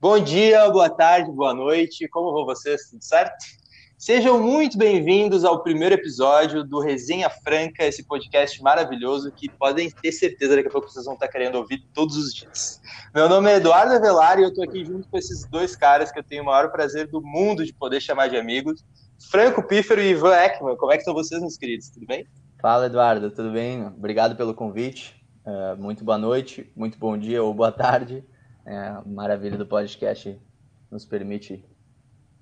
Bom dia, boa tarde, boa noite, como vão vocês? Tudo certo? Sejam muito bem-vindos ao primeiro episódio do Resenha Franca, esse podcast maravilhoso que podem ter certeza daqui a pouco vocês vão estar querendo ouvir todos os dias. Meu nome é Eduardo Avelar e eu estou aqui junto com esses dois caras que eu tenho o maior prazer do mundo de poder chamar de amigos, Franco Pífero e Ivan Ekman. Como é que estão vocês, meus queridos? Tudo bem? Fala, Eduardo, tudo bem? Obrigado pelo convite. Uh, muito boa noite, muito bom dia ou boa tarde. É, maravilha do podcast nos permite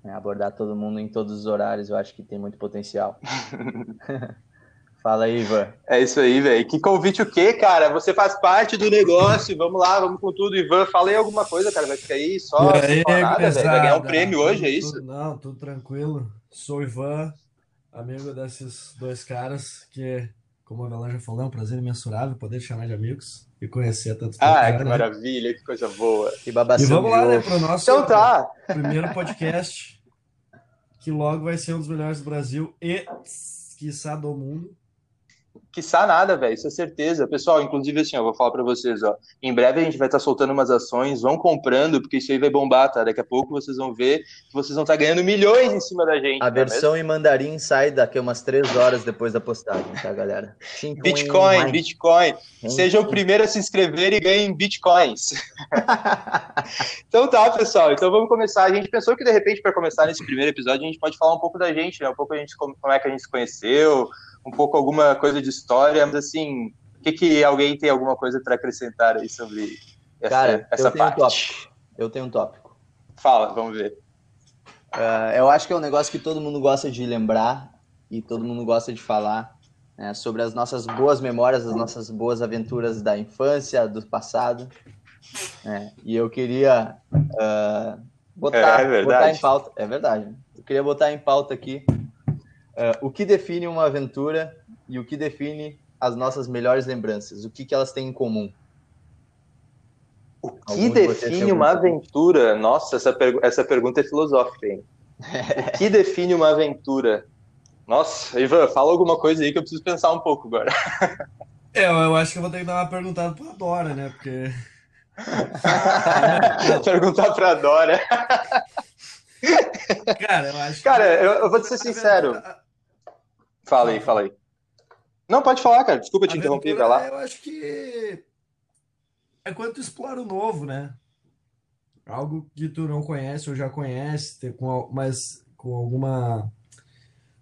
né, abordar todo mundo em todos os horários. Eu acho que tem muito potencial. Fala aí, Ivan. É isso aí, velho. Que convite o quê, cara? Você faz parte do negócio. Vamos lá, vamos com tudo. Ivan, falei alguma coisa, cara. Vai ficar aí só. aí, nada, Vai ganhar um prêmio hoje, é isso? Não, tudo tranquilo. Sou o Ivan, amigo desses dois caras que, como a Velan já falou, é um prazer imensurável poder chamar de amigos e conhecer tanto Ah, cara, que né? maravilha, que coisa boa. Que babação. E vamos lá, né, para o nosso então tá. primeiro podcast, que logo vai ser um dos melhores do Brasil e, quiçá, do mundo. Quiçá nada, velho, isso é certeza. Pessoal, inclusive assim, eu vou falar para vocês, ó. Em breve a gente vai estar tá soltando umas ações, vão comprando, porque isso aí vai bombar, tá? Daqui a pouco vocês vão ver que vocês vão estar tá ganhando milhões em cima da gente. A tá versão mesmo? em mandarim sai daqui umas três horas depois da postagem, tá, galera? Bitcoin, Bitcoin. Seja o primeiro a se inscrever e ganhem Bitcoins. então tá, pessoal. Então vamos começar. A gente pensou que de repente, para começar nesse primeiro episódio, a gente pode falar um pouco da gente, né? Um pouco a gente, como, como é que a gente se conheceu um pouco alguma coisa de história, mas assim, o que, que alguém tem alguma coisa para acrescentar aí sobre essa, Cara, essa eu tenho parte? Um tópico. Eu tenho um tópico. Fala, vamos ver. Uh, eu acho que é um negócio que todo mundo gosta de lembrar e todo mundo gosta de falar né, sobre as nossas boas memórias, as nossas boas aventuras da infância, do passado. Né, e eu queria uh, botar, é, é botar em pauta. É verdade. Eu queria botar em pauta aqui Uh, o que define uma aventura e o que define as nossas melhores lembranças? O que, que elas têm em comum? O que Alguns define uma aventura? Nossa, essa, pergu essa pergunta é filosófica, hein? o que define uma aventura? Nossa, Ivan, fala alguma coisa aí que eu preciso pensar um pouco agora. É, eu acho que eu vou ter que dar uma perguntada pra Dora, né? Porque. Perguntar pra Dora. Cara, eu acho Cara, eu, eu vou te ser sincero. Fala aí, fala aí. Não, pode falar, cara. Desculpa te interromper, vai lá. Eu acho que é quando tu explora o novo, né? Algo que tu não conhece ou já conhece, mas com alguma.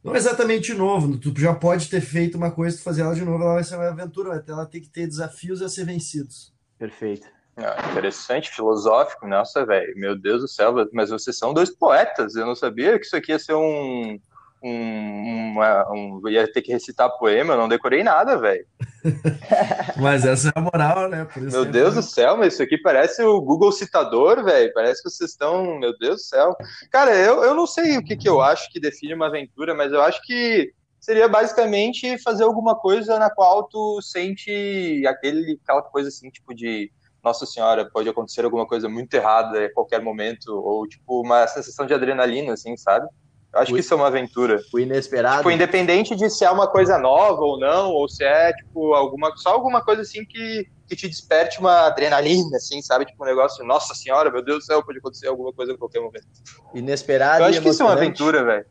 Não exatamente novo, tu já pode ter feito uma coisa, tu fazer ela de novo, ela vai ser uma aventura, ela tem que ter desafios a ser vencidos. Perfeito. Ah, interessante, filosófico, nossa, velho, meu Deus do céu, mas vocês são dois poetas, eu não sabia que isso aqui ia ser um, um, uma, um, ia ter que recitar poema, eu não decorei nada, velho. mas essa é a moral, né? meu é Deus do céu, mas isso aqui parece o Google Citador, velho. Parece que vocês estão, meu Deus do céu. Cara, eu, eu não sei o que, que eu acho que define uma aventura, mas eu acho que seria basicamente fazer alguma coisa na qual tu sente aquele, aquela coisa assim, tipo de nossa senhora, pode acontecer alguma coisa muito errada a qualquer momento, ou tipo uma sensação de adrenalina, assim, sabe? Acho o, que isso é uma aventura. O inesperado. Tipo, independente de se é uma coisa nova ou não, ou se é, tipo, alguma, só alguma coisa assim que, que te desperte uma adrenalina, assim, sabe? Tipo, um negócio, nossa senhora, meu Deus do céu, pode acontecer alguma coisa a qualquer momento. Inesperado. Eu acho que isso é uma aventura, velho.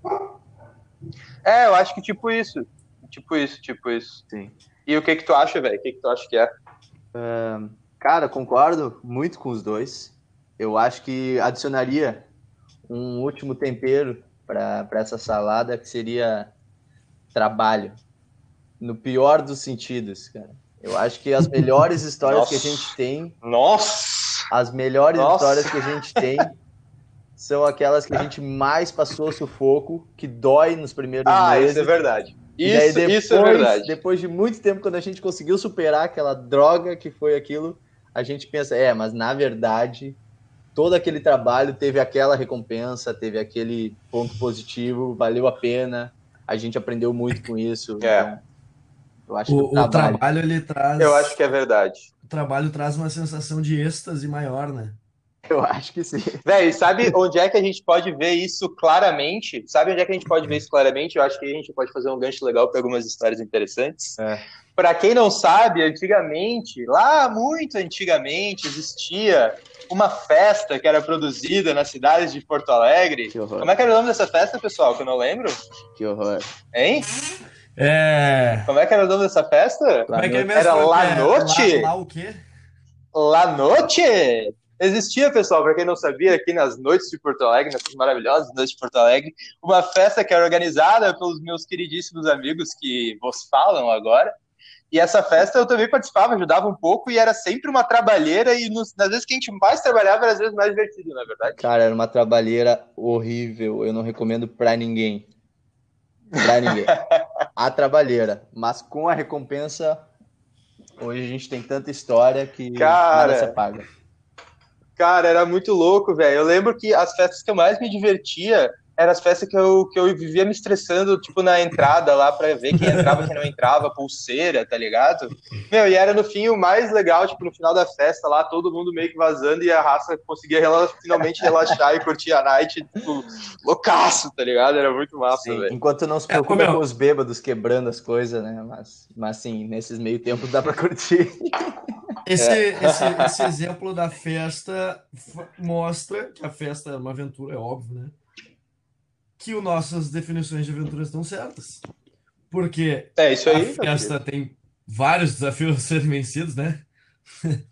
É, eu acho que tipo isso. Tipo isso, tipo isso. Sim. E o que que tu acha, velho? O que que tu acha que é? Uh, cara, concordo muito com os dois. Eu acho que adicionaria um último tempero para essa salada que seria trabalho. No pior dos sentidos, cara. Eu acho que as melhores histórias que a gente tem. Nossa! As melhores Nossa. histórias que a gente tem são aquelas que a gente mais passou sufoco, que dói nos primeiros ah, meses. Ah, isso é verdade. Isso, depois, isso é verdade. Depois de muito tempo, quando a gente conseguiu superar aquela droga que foi aquilo, a gente pensa, é, mas na verdade todo aquele trabalho teve aquela recompensa, teve aquele ponto positivo, valeu a pena, a gente aprendeu muito com isso. É. Então, eu acho o, que o trabalho... o trabalho ele traz. Eu acho que é verdade. O trabalho traz uma sensação de êxtase maior, né? Eu acho que sim. Véi, sabe onde é que a gente pode ver isso claramente? Sabe onde é que a gente pode ver isso claramente? Eu acho que a gente pode fazer um gancho legal para algumas histórias interessantes. É. para quem não sabe, antigamente, lá muito antigamente, existia uma festa que era produzida na cidade de Porto Alegre. Como é que era o nome dessa festa, pessoal? Que eu não lembro. Que horror. Hein? É. Como é que era o nome dessa festa? Como é que é mesmo? Era La É, Noche? Lá, lá o quê? La Noche? Existia, pessoal, para quem não sabia, aqui nas noites de Porto Alegre, nessas maravilhosas noites de Porto Alegre, uma festa que era organizada pelos meus queridíssimos amigos que vos falam agora. E essa festa eu também participava, ajudava um pouco, e era sempre uma trabalheira, e nos, nas vezes que a gente mais trabalhava, era às vezes mais divertido, na é verdade. Cara, era uma trabalheira horrível. Eu não recomendo pra ninguém. Pra ninguém. A trabalheira. Mas com a recompensa, hoje a gente tem tanta história que Cara. nada se paga. Cara, era muito louco, velho. Eu lembro que as festas que eu mais me divertia eram as festas que eu, que eu vivia me estressando, tipo, na entrada lá pra ver quem entrava, quem não entrava, pulseira, tá ligado? Meu, e era no fim o mais legal, tipo, no final da festa lá, todo mundo meio que vazando e a raça conseguia rela- finalmente relaxar e curtir a night, tipo, loucaço, tá ligado? Era muito massa, velho. enquanto não se É, preocupa eu- com os bêbados quebrando as coisas, né? Mas, mas sim, nesses meio tempos dá pra curtir. Esse, É. esse, esse exemplo da festa mostra que a festa é uma aventura, é óbvio, né? Que as nossas definições de aventura estão certas. Porque É isso a aí. meu festa tem vários desafios a serem vencidos, né?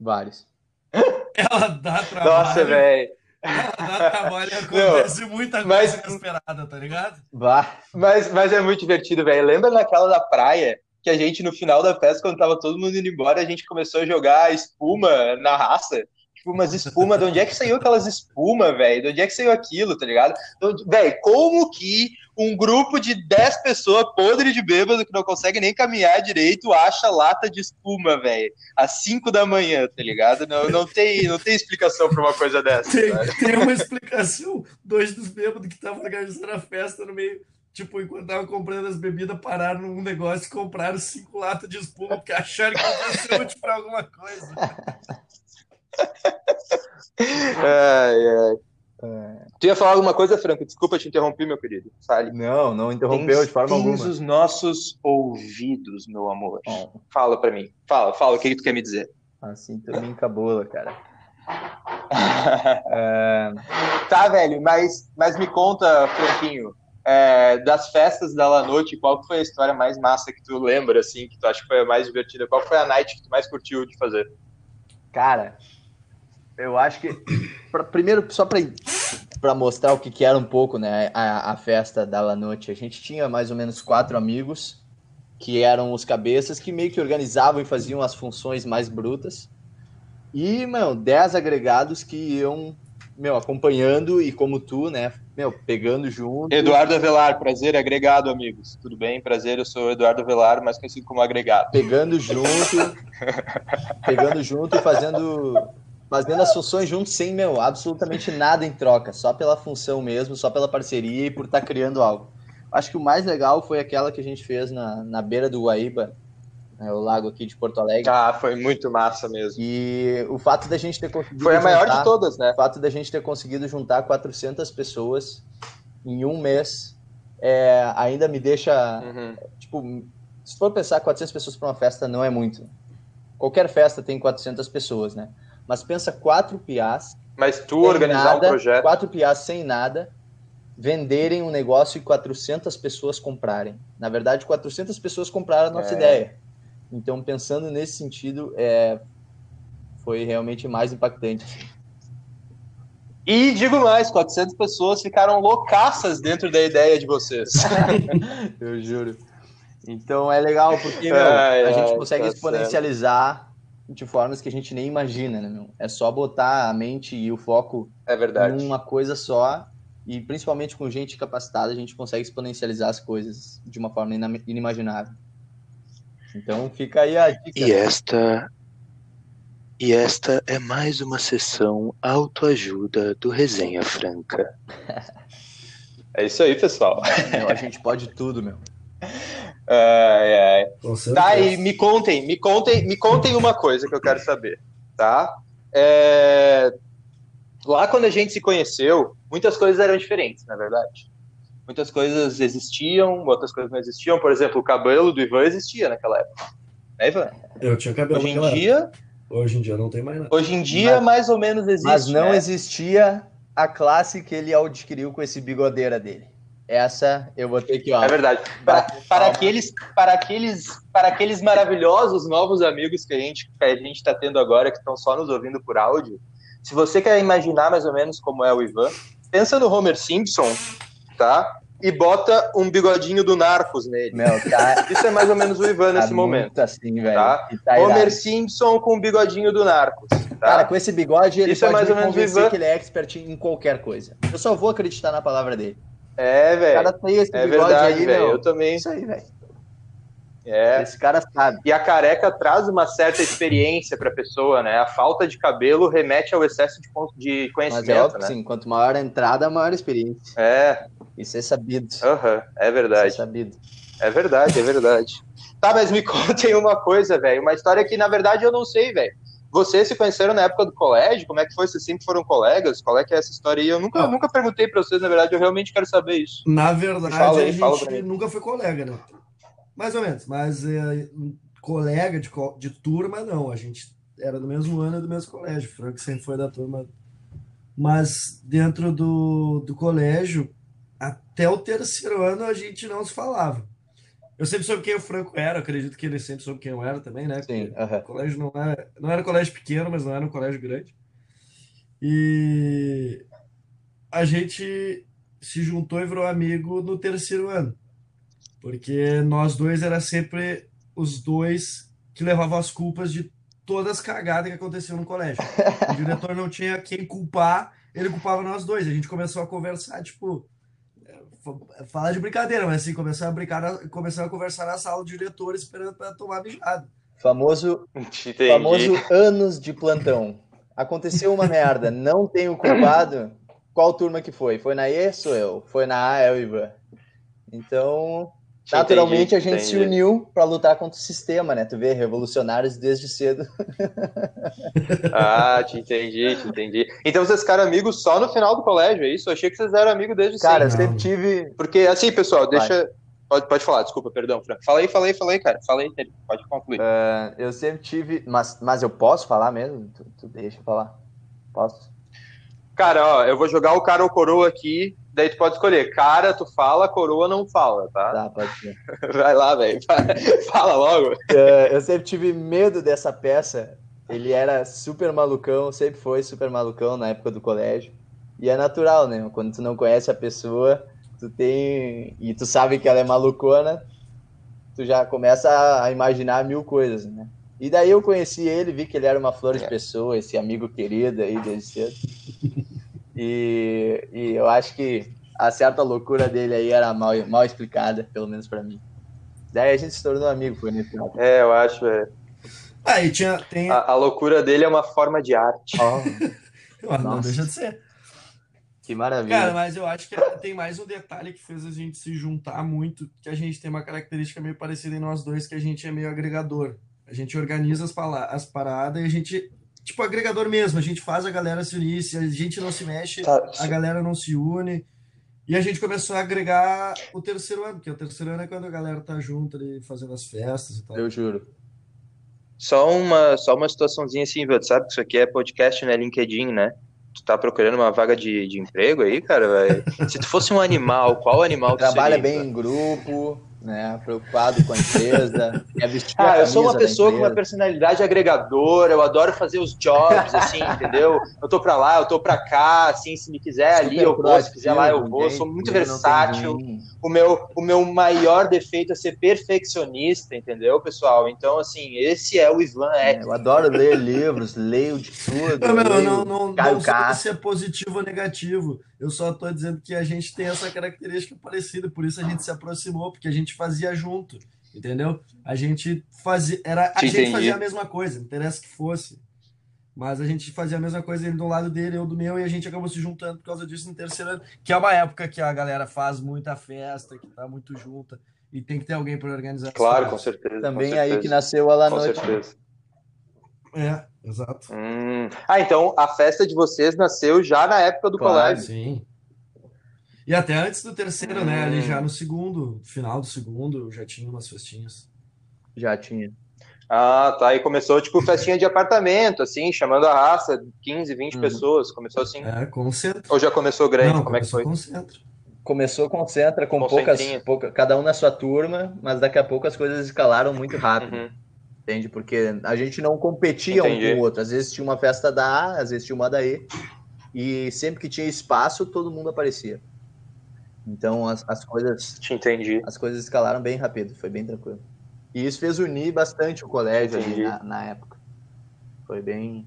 Vários. Ela dá Nossa, trabalho, velho. ela dá trabalho e acontece muita mas- coisa inesperada, tá ligado? Mas, mas é muito divertido, velho. Lembra naquela da praia que a gente, no final da festa, quando tava todo mundo indo embora, a gente começou a jogar espuma na raça? Tipo, umas espuma, de onde é que saiu aquelas espuma, velho? De onde é que saiu aquilo, tá ligado? Então, velho, como que um grupo de 10 pessoas podre de bêbado que não consegue nem caminhar direito acha lata de espuma, velho? Às 5 da manhã, tá ligado? Não, não, tem, não tem explicação pra uma coisa dessa. Tem, tem uma explicação. Dois dos bêbados que estavam organizando a festa no meio, tipo, enquanto estavam comprando as bebidas, pararam num negócio e compraram cinco latas de espuma, porque acharam que ia ser útil pra alguma coisa. Ai, ai. Tu ia falar alguma coisa, Franco? Desculpa te interromper, meu querido. Fale. Não, não interrompeu Tens- de forma alguma. os nossos ouvidos, meu amor. Bom, Fala pra mim. Fala, fala. O que, que tu quer me dizer? assim também encabula, cara. É, tá, velho, mas, mas me conta, Franquinho, é, das festas da La Noite, qual que foi a história mais massa que tu lembra, assim, que tu acha que foi a mais divertida? Qual foi a night que tu mais curtiu de fazer? Cara, eu acho que. pra- primeiro, só pra, pra mostrar o que, que era um pouco, né? A, a festa da La Noite. A gente tinha mais ou menos quatro amigos que eram os cabeças que meio que organizavam e faziam as funções mais brutas. E, meu, dez agregados que iam, meu, acompanhando e como tu, né? Meu, pegando junto. Eduardo Avelar, prazer, agregado, amigos. Tudo bem? Prazer, eu sou o Eduardo Avelar, mais conhecido como agregado. pegando junto, pegando junto e fazendo, fazendo as funções juntos sem, meu, absolutamente nada em troca, só pela função mesmo, só pela parceria e por estar criando algo. Acho que o mais legal foi aquela que a gente fez na, na beira do Guaíba, né, o lago aqui de Porto Alegre, Ah, foi muito massa mesmo. e o fato da gente ter conseguido Foi a maior juntar- de todas, né? o fato da gente ter conseguido juntar 400 pessoas em um mês é, ainda me deixa Uhum. tipo, se for pensar 400 pessoas para uma festa não é muito. Qualquer festa tem 400 pessoas, né? Mas pensa quatro piás, Mas tu organizar nada, um projeto. quatro piás sem nada, venderem um negócio e 400 pessoas comprarem. Na verdade, 400 pessoas compraram a nossa É. ideia. Então, pensando nesse sentido, é, foi realmente mais impactante. E digo mais, 400 pessoas ficaram loucaças dentro da ideia de vocês. Eu juro. Então é legal porque meu, Ai, a gente ai, consegue tá exponencializar de formas que a gente nem imagina, né, meu? É só botar a mente e o foco É verdade. numa coisa só e principalmente com gente capacitada a gente consegue exponencializar as coisas de uma forma inimaginável. Então fica aí a dica. E esta e esta é mais uma sessão autoajuda do Resenha Franca. É isso aí, pessoal. Meu, a gente pode tudo, meu. Ai, ai. Tá, e me contem, me contem, me contem uma coisa que eu quero saber, tá? É, Lá quando a gente se conheceu, muitas coisas eram diferentes, na verdade. muitas coisas existiam, outras coisas não existiam. Por exemplo, o cabelo do Ivan existia naquela época. Né, Ivan? Eu tinha cabelo Hoje em dia, época. Hoje em dia não tem mais nada. hoje em dia Mas- mais ou menos existe. Mas não né? existia a classe que ele adquiriu com esse bigodeira dele. Essa eu vou ter que, ó. É verdade. Para, para aqueles, para aqueles, para aqueles maravilhosos novos amigos que a gente que a gente está tendo agora, que estão só nos ouvindo por áudio, se você quer imaginar mais ou menos como é o Ivan, pensa no Homer Simpson, tá? E bota um bigodinho do Narcos nele. Meu, tá, Isso é mais ou menos o Ivan tá nesse momento. assim, velho. Tá? Tá Homer irado. Simpson com o bigodinho do Narcos. Tá? Cara, com esse bigode, ele Isso é pode mais me ou menos o convencer Ivan. que ele é expert em qualquer coisa. Eu só vou acreditar na palavra dele. É, O cara velho. tem esse É verdade, aí, velho. Eu também. Isso aí, velho. É. Esse cara sabe. E a careca traz uma certa experiência para a pessoa, né? A falta de cabelo remete ao excesso de, de Mas conhecimento, é óbvio né? sim, quanto maior a entrada, maior a experiência. É, Isso é sabido. Isso aham, é é verdade. sabido. É verdade, é verdade. Tá, mas me contem uma coisa, velho. Uma história que, na verdade, eu não sei, velho. Vocês se conheceram na época do colégio? Como é que foi? Vocês sempre foram colegas? Qual é que é essa história aí? Eu nunca, Ah. nunca perguntei pra vocês, na verdade, eu realmente quero saber isso. Na verdade, Fala a gente nunca foi colega, né? Mais ou menos, mas é, colega de, de turma, não. A gente era do mesmo ano e do mesmo colégio. O Frank sempre foi da turma. Mas dentro do, do colégio, até o terceiro ano, a gente não se falava. Eu sempre soube quem o Franco era, acredito que ele sempre soube quem eu era também, né? Sim, Porque aham. o colégio não era, não era um colégio pequeno, mas não era um colégio grande. E a gente se juntou e virou amigo no terceiro ano. Porque nós dois era sempre os dois que levavam as culpas de todas as cagadas que aconteciam no colégio. O diretor não tinha quem culpar, ele culpava nós dois. A gente começou a conversar, tipo, é, falar de brincadeira, mas assim, começou a brincar, começou a conversar na sala do diretor esperando para tomar mijada. Famoso, Entendi. famoso anos de plantão. Aconteceu uma merda, não tenho culpado. Qual turma que foi? Foi na E, sou eu. Foi na A, é o Ivan. Então, naturalmente a gente se entendi. uniu para lutar contra o sistema, né? Tu vê, revolucionários desde cedo. Ah, te entendi, te entendi. Então vocês ficaram amigos só no final do colégio, é isso? Eu achei que vocês eram amigos desde Cara, eu sempre. Não. sempre tive. Porque, assim, pessoal, Vai. deixa... Pode, pode falar, desculpa, perdão, Franco. Fala aí, fala aí, fala aí, cara. Fala aí, pode concluir. ah, eu sempre tive. Mas, mas eu posso falar mesmo? Tu, tu deixa eu falar. Posso? Cara, ó, eu vou jogar o cara ou coroa aqui, daí tu pode escolher. Cara, tu fala, coroa não fala, tá? Tá, pode ser. Vai lá, velho. Fala logo. Eh, eu sempre tive medo dessa peça. Ele era super malucão, sempre foi super malucão na época do colégio. E é natural, né? Quando tu não conhece a pessoa, tu tem. E tu sabe que ela é malucona, tu já começa a- a imaginar mil coisas, né? E daí eu conheci ele, vi que ele era uma flor de É. pessoa, esse amigo querido aí desde cedo. E, e eu acho que a certa loucura dele aí era mal, mal explicada, pelo menos pra mim. Daí a gente se tornou amigo, foi nesse lado. É, eu acho, velho. Ah, e tinha, tem. A, a loucura dele é uma forma de arte. Ah, não deixa de ser. Que maravilha. Cara, mas eu acho que tem mais um detalhe que fez a gente se juntar muito, que a gente tem uma característica meio parecida em nós dois, que a gente é meio agregador. A gente organiza as, as paradas e a gente, tipo, agregador mesmo, a gente faz a galera se unir, se a gente não se mexe, Tá, a galera não se une. E a gente começou a agregar o terceiro ano, porque o terceiro ano é quando a galera tá junto ali, fazendo as festas e tal. Eu juro. Só uma, só uma situaçãozinha assim, velho. Tu sabe que isso aqui é podcast, né? LinkedIn, né? Tu tá procurando uma vaga de, de emprego aí, cara, velho? Se tu fosse um animal, qual animal tu Trabalha seria? bem em grupo, né? Preocupado com a empresa. quer vestir a Ah, eu sou uma pessoa com uma personalidade agregadora, eu adoro fazer os jobs, assim, entendeu? Eu tô pra lá, eu tô pra cá, assim, se me quiser ali eu vou, se quiser lá eu vou, sou muito versátil. O meu, o meu maior defeito é ser perfeccionista, entendeu, pessoal? Então, assim, esse é o Ivan É, eu adoro ler livros, leio de tudo. Não, não, não, não, não sei Castro. se é positivo ou negativo. Eu só tô dizendo que a gente tem essa característica parecida, por isso a gente se aproximou, porque a gente fazia junto, entendeu? A gente fazia, era, a Te gente entendi. fazia a mesma coisa, não interessa que fosse. Mas a gente fazia a mesma coisa, ele do lado dele, eu do meu, e a gente acabou se juntando por causa disso no terceiro ano, que é uma época que a galera faz muita festa, que tá muito junta, e tem que ter alguém para organizar. Claro, com certeza. Também com aí certeza, que nasceu a La Com Noite. certeza. É, exato. Hum. Ah, então a festa de vocês nasceu já na época do Claro. colégio. Sim. E até antes do terceiro, né? Ali Hum. já no segundo, final do segundo, já tinha umas festinhas. Já tinha. Ah, tá. E começou, tipo, festinha de apartamento, assim, chamando a raça, 15, 20 Uhum. pessoas. Começou assim. É, concentra. Ou já começou grande? Não, Como é que foi? começou concentra. Começou concentra com poucas, pouca, cada um na sua turma, mas daqui a pouco as coisas escalaram muito rápido, Uhum. Entende? Porque a gente não competia um Entendi. com o outro. Às vezes tinha uma festa da A, às vezes tinha uma da E, e sempre que tinha espaço, todo mundo aparecia. Então as, as coisas Te entendi. as coisas escalaram bem rápido, foi bem tranquilo. E isso fez unir bastante o colégio na, na época. Foi bem,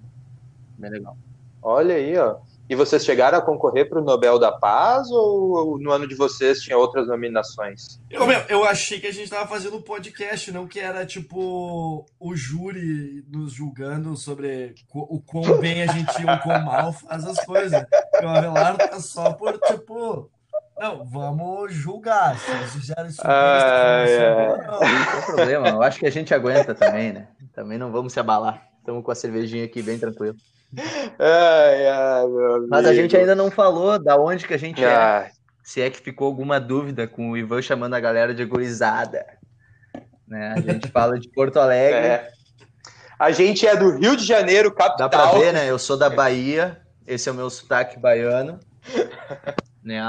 bem legal. Olha aí, ó. E vocês chegaram a concorrer para o Nobel da Paz ou no ano de vocês tinha outras nominações? Eu, meu, eu achei que a gente tava fazendo um podcast, não que era tipo o júri nos julgando sobre o quão bem a gente ou quão mal faz as coisas. Porque o Avelar tá só por tipo. Não, vamos julgar. Se eles fizeram isso, Ai, ai. não. Não tem problema, eu acho que a gente aguenta também, né? Também não vamos se abalar. Estamos com a cervejinha aqui bem tranquilo. Ai, ai, meu Mas a gente ainda não falou da onde que a gente é. Ai, Se é que ficou alguma dúvida com o Ivan chamando a galera de gurizada. Né? A gente fala de Porto Alegre. é. A gente é do Rio de Janeiro, Dá capital. pra ver, né? Eu sou da Bahia. Esse é o meu sotaque baiano. Né?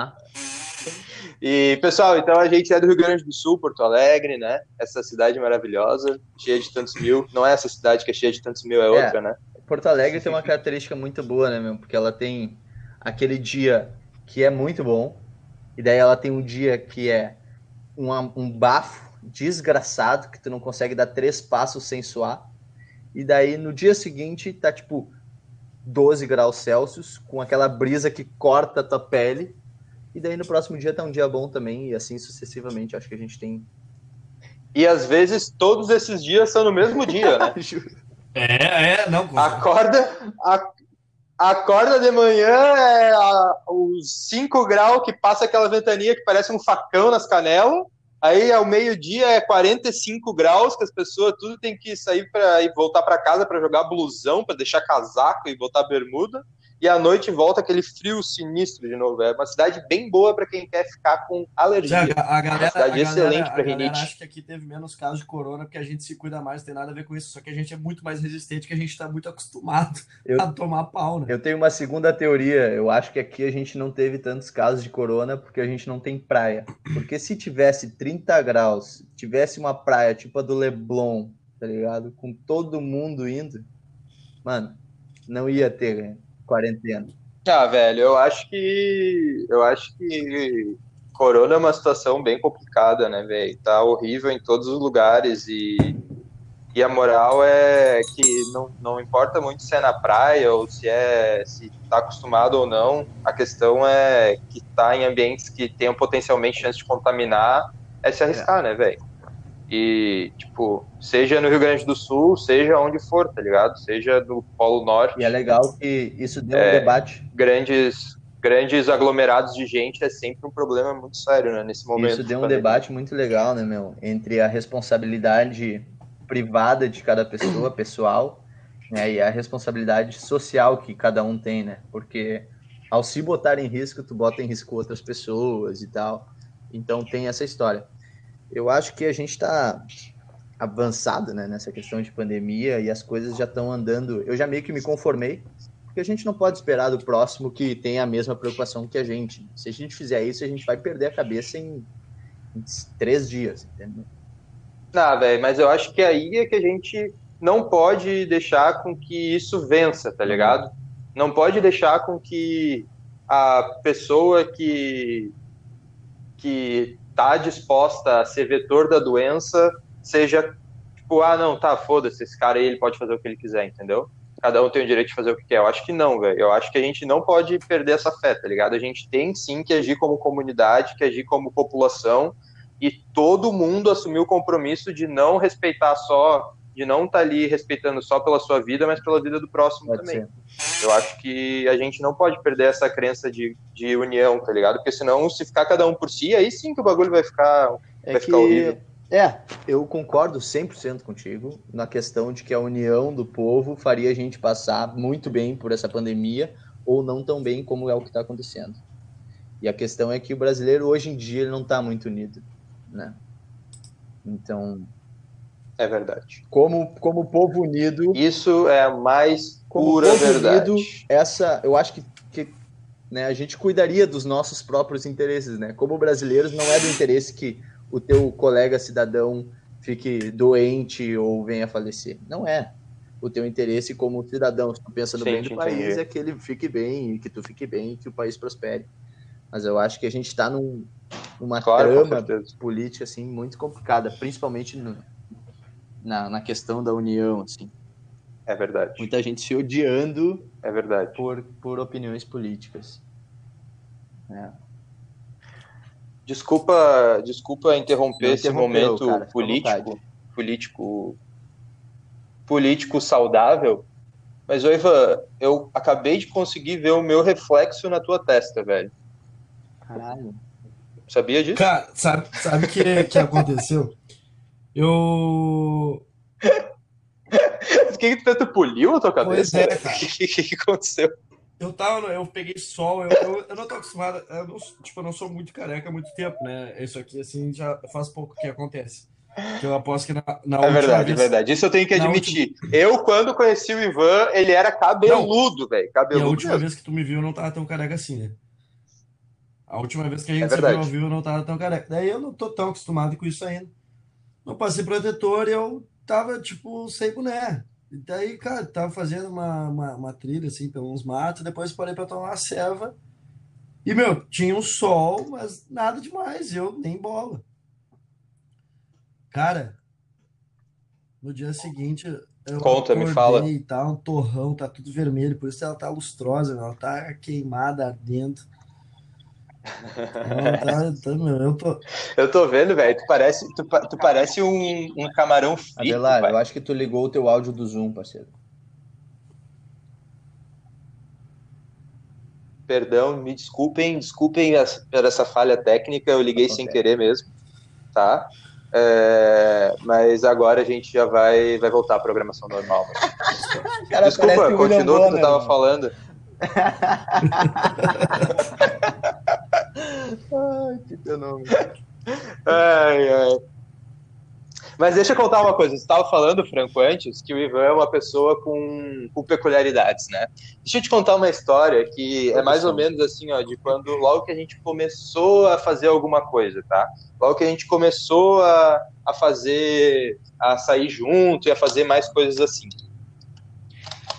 E, pessoal, então a gente é do Rio Grande do Sul, Porto Alegre, né? Essa cidade maravilhosa, cheia de tantos mil. Não é essa cidade que é cheia de tantos mil, é outra, né? Porto Alegre tem uma característica muito boa, né, meu? Porque ela tem aquele dia que é muito bom, e daí ela tem um dia que é um, um bafo desgraçado, que tu não consegue dar três passos sem suar, e daí no dia seguinte tá tipo 12 graus Celsius, com aquela brisa que corta a tua pele, e daí no próximo dia tá um dia bom também, e assim sucessivamente. Acho que a gente tem. E às vezes todos esses dias são no mesmo dia, né? É, é, não. Acorda, a- acorda de manhã, é a- os 5 graus que passa aquela ventania que parece um facão nas canelas. Aí ao meio-dia é 45 graus, que as pessoas tudo tem que sair para ir voltar para casa para jogar blusão, para deixar casaco e botar bermuda. E à noite volta aquele frio sinistro de novo. É uma cidade bem boa para quem quer ficar com Já, alergia. a galera, cidade a excelente pra a galera rinite. acha que aqui teve menos casos de corona porque a gente se cuida mais, não tem nada a ver com isso. Só que a gente é muito mais resistente, que a gente tá muito acostumado Eu- a tomar pau, né? Eu tenho uma segunda teoria. Eu acho que aqui a gente não teve tantos casos de corona porque a gente não tem praia. Porque se tivesse 30 graus, tivesse uma praia tipo a do Leblon, tá ligado? Com todo mundo indo, mano, não ia ter né, quarentena. Ah, velho, eu acho que. Eu acho que. Corona é uma situação bem complicada, né, velho? Tá horrível em todos os lugares e. E a moral é que não, não importa muito se é na praia ou se é se tá acostumado ou não, a questão é que tá em ambientes que tenham potencialmente chance de contaminar, é se arriscar, né, velho? E, tipo, seja no Rio Grande do Sul, seja onde for, tá ligado? Seja no Polo Norte E é legal que isso deu um É. debate. grandes grandes aglomerados de gente é sempre um problema muito sério, né, nesse momento. Isso deu um debate muito legal, né, meu? Entre a responsabilidade privada de cada pessoa, pessoal, né, e a responsabilidade social que cada um tem, né? Porque ao se botar em risco, tu bota em risco outras pessoas e tal. Então tem essa história. Eu acho que a gente está avançado, né, nessa questão de pandemia e as coisas já estão andando. Eu já meio que me conformei, porque a gente não pode esperar do próximo que tenha a mesma preocupação que a gente. Se a gente fizer isso, a gente vai perder a cabeça em, em três dias, entendeu? Ah, velho, mas eu acho que aí é que a gente não pode deixar com que isso vença, tá ligado? Não pode deixar com que a pessoa que que tá disposta a ser vetor da doença seja tipo, ah, não, tá, foda-se, esse cara aí ele pode fazer o que ele quiser, entendeu? Cada um tem o direito de fazer o que quer. Eu acho que não, velho. Eu acho que a gente não pode perder essa fé, tá ligado? A gente tem sim que agir como comunidade, que agir como população e todo mundo assumir o compromisso de não respeitar só, de não estar ali respeitando só pela sua vida, mas pela vida do próximo Pode também. ser. Eu acho que a gente não pode perder essa crença de, de união, tá ligado? Porque senão, se ficar cada um por si, aí sim que o bagulho vai ficar. É Vai que, ficar horrível. é, eu concordo 100% contigo na questão de que a união do povo faria a gente passar muito bem por essa pandemia ou não tão bem como é o que está acontecendo. E a questão é que o brasileiro hoje em dia ele não está muito unido, né? Então, É verdade. como como povo unido, Isso é a mais como pura povo verdade. unido, essa, eu acho que, que né, a gente cuidaria dos nossos próprios interesses, né? Como brasileiros, não é do interesse que o teu colega cidadão fique doente ou venha a falecer. Não é. O teu interesse como cidadão, se tu pensa no Sim, bem do país, entendi. é que ele fique bem, e que tu fique bem, e que o país prospere. Mas eu acho que a gente está num, numa Claro, trama política assim muito complicada, principalmente no- na, na questão da união, assim. É verdade. Muita gente se odiando É verdade. por, por opiniões políticas. É. Desculpa, desculpa interromper esse momento cara, político, político, político saudável. Mas, ô Ivan, eu acabei de conseguir ver o meu reflexo na tua testa, velho. Caralho. Sabia disso? Cara, sabe sabe o que, que aconteceu? Eu. Por que, que tu tanto poliu a tua Pois cabeça? é, cara. O que, que, que aconteceu? Eu tava, no- eu peguei sol, eu, eu, eu não tô acostumado, eu não, tipo, eu não sou muito careca há muito tempo, né? Isso aqui, assim, já faz pouco que acontece. Que eu aposto que na, na É última verdade, é vez, verdade. Isso eu tenho que admitir. Eu, quando conheci o Ivan, ele era cabeludo, velho. E a Cabeludo última mesmo. vez que tu me viu, eu não tava tão careca assim, né? A última vez que a gente É se viu eu não tava tão careca. Daí eu não tô tão acostumado com isso ainda. Não passei protetor e eu tava, tipo, sem boné. E daí, cara, tava fazendo uma, uma, uma trilha, assim, pelos matos, depois parei pra tomar uma ceva. E, meu, tinha um sol, mas nada demais, eu nem bola. Cara, no dia seguinte, eu Conta, me fala. e tá um torrão, tá tudo vermelho, por isso ela tá lustrosa, ela tá queimada ardendo. Ela tá, tá, meu, eu tô, Eu tô vendo, velho. Tu parece, tu, tu parece um, um camarão frito, Adelar, eu acho que tu ligou o teu áudio do Zoom, parceiro. Perdão, me desculpem, desculpem as- por essa falha técnica, eu liguei sem querer mesmo, tá? É, mas agora a gente já vai, vai voltar à programação normal. Cara, Desculpa, continua o que tu tava falando. Ai, que fenômeno. Ai, ai. Mas deixa eu contar uma coisa. Você estava falando, Franco, antes, que o Ivan é uma pessoa com, com peculiaridades, né? Deixa eu te contar uma história que é mais ou menos assim, ó, de quando logo que a gente começou a fazer alguma coisa, tá? Logo que a gente começou a, a fazer, a sair junto e a fazer mais coisas assim.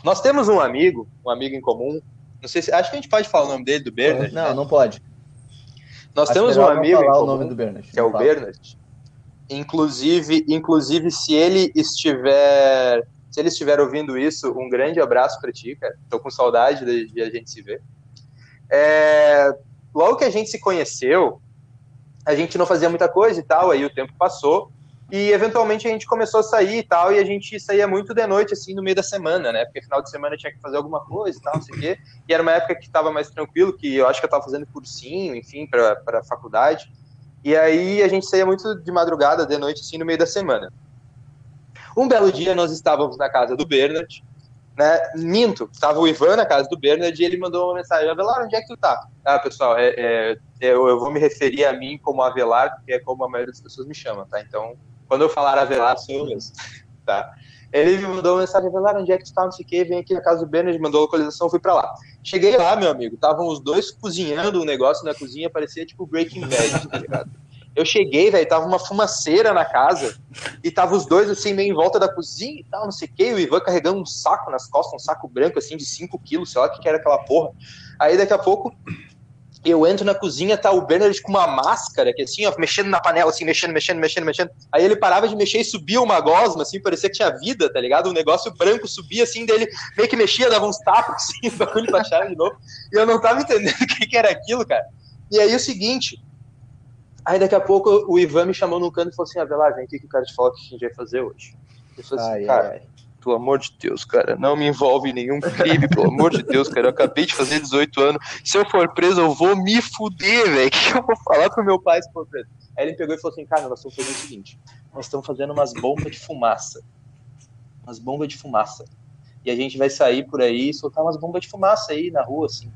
Nós temos um amigo, um amigo em comum. Não sei se, acho que a gente pode falar o nome dele, do Bernard. Não, né? não pode. Nós Acho temos um amigo falar o comum nome do Bernard. que é o fala. Bernard. Inclusive, inclusive, se ele estiver, se ele estiver ouvindo isso, um grande abraço para ti, cara. Tô com saudade de, de a gente se ver. É, logo que a gente se conheceu, a gente não fazia muita coisa e tal, aí o tempo passou e eventualmente a gente começou a sair e tal, e a gente saía muito de noite, assim, no meio da semana, né? Porque final de semana tinha que fazer alguma coisa e tal, não sei o quê. E era uma época que estava mais tranquilo, que eu acho que eu estava fazendo cursinho, enfim, para a faculdade. E aí a gente saía muito de madrugada, de noite, assim, no meio da semana. Um belo dia nós estávamos na casa do Bernard, né? Minto, estava o Ivan na casa do Bernard e ele mandou uma mensagem: Avelar, onde é que tu tá? Ah, pessoal, é, é, eu, eu vou me referir a mim como Avelar, porque é como a maioria das pessoas me chamam, tá? Então, quando eu falar Avelar, sou eu mesmo, tá? Ele me mandou uma mensagem, Avelar, onde é que tu tá? Não sei o quê, vem aqui na casa do Bernard, mandou a localização, fui pra lá. Cheguei lá, meu amigo, estavam os dois cozinhando um negócio na cozinha, parecia tipo Breaking Bad, tá ligado? Eu cheguei, velho, tava uma fumaceira na casa e tava os dois assim, meio em volta da cozinha e tal, não sei o que, o Ivan carregando um saco nas costas, um saco branco assim de 5 quilos, sei lá o que, que era aquela porra. Aí daqui a pouco eu entro na cozinha, tá o Bernard com uma máscara, que assim, ó, mexendo na panela, assim, mexendo, mexendo, mexendo, mexendo. Aí ele parava de mexer e subia uma gosma, assim, parecia que tinha vida, tá ligado? Um negócio branco subia assim, dele meio que mexia, dava uns tapas, assim, o bagulho baixava de novo. E eu não tava entendendo o que, que era aquilo, cara. E aí o seguinte, Aí daqui a pouco o Ivan me chamou num canto e falou assim: Avelar, vem aqui que eu quero te falar o que a gente vai fazer hoje. Eu falei assim, Ai, cara, ai. Pelo amor de Deus, cara, não me envolve em nenhum crime, pelo amor de Deus, cara. Eu acabei de fazer 18 anos. Se eu for preso, eu vou me fuder, velho. O que eu vou falar pro meu pai se for preso? Aí ele pegou e falou assim: cara, nós estamos fazendo o seguinte: nós estamos fazendo umas bombas de fumaça. Umas bombas de fumaça. E a gente vai sair por aí e soltar umas bombas de fumaça aí na rua, assim.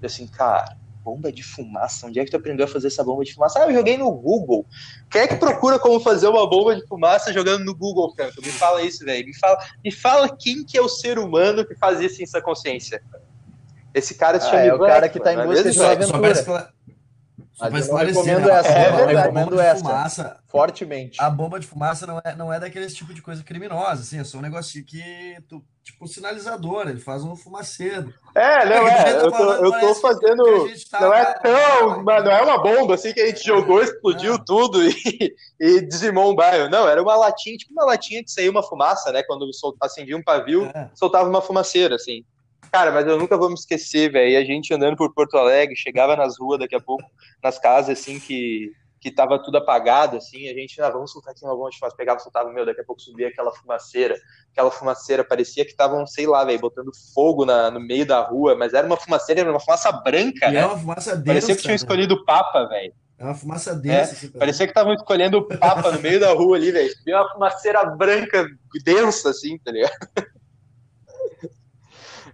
Eu assim, cara, bomba de fumaça? Onde é que tu aprendeu a fazer essa bomba de fumaça? Ah, eu joguei no Google. Quem é que procura como fazer uma bomba de fumaça jogando no Google, Franco? Me fala isso, velho. Me fala, me fala quem que é o ser humano que faz isso em sua consciência. Esse cara se Ah, chama é o cara que tá em é busca de uma aventura. Só Mas eu recomendo né? essa, a eu recomendo de essa. fumaça, Fortemente. a bomba de fumaça não é, não é daqueles tipo de coisa criminosa, assim, é só um negocinho que, tu, tipo, sinalizador, ele faz um fumaceiro. É, não É, é. Eu tô, eu tô fazendo. tá- Não é tão. mas Não é uma bomba assim que a gente jogou, explodiu Não. tudo e, e dizimou um bairro. Não, era uma latinha, tipo uma latinha que saía uma fumaça, né? Quando acendia um pavio, É. soltava uma fumaceira, assim. Cara, mas eu nunca vou me esquecer, velho. E A gente andando por Porto Alegre, chegava nas ruas daqui a pouco, nas casas, assim, que, que tava tudo apagado, assim. A gente, ah, vamos soltar aqui uma bomba de fumaça. Pegava, soltava, meu, daqui a pouco subia aquela fumaceira. Aquela fumaceira parecia que estavam, sei lá, velho, botando fogo na, no meio da rua, mas era uma fumaceira, era uma fumaça branca, E né? é uma fumaça densa. Parecia que tinham né? escolhido o Papa, velho. É uma fumaça densa. assim, pra- Parecia que estavam escolhendo o Papa no meio da rua ali, velho. E uma fumaceira branca densa, assim, tá ligado?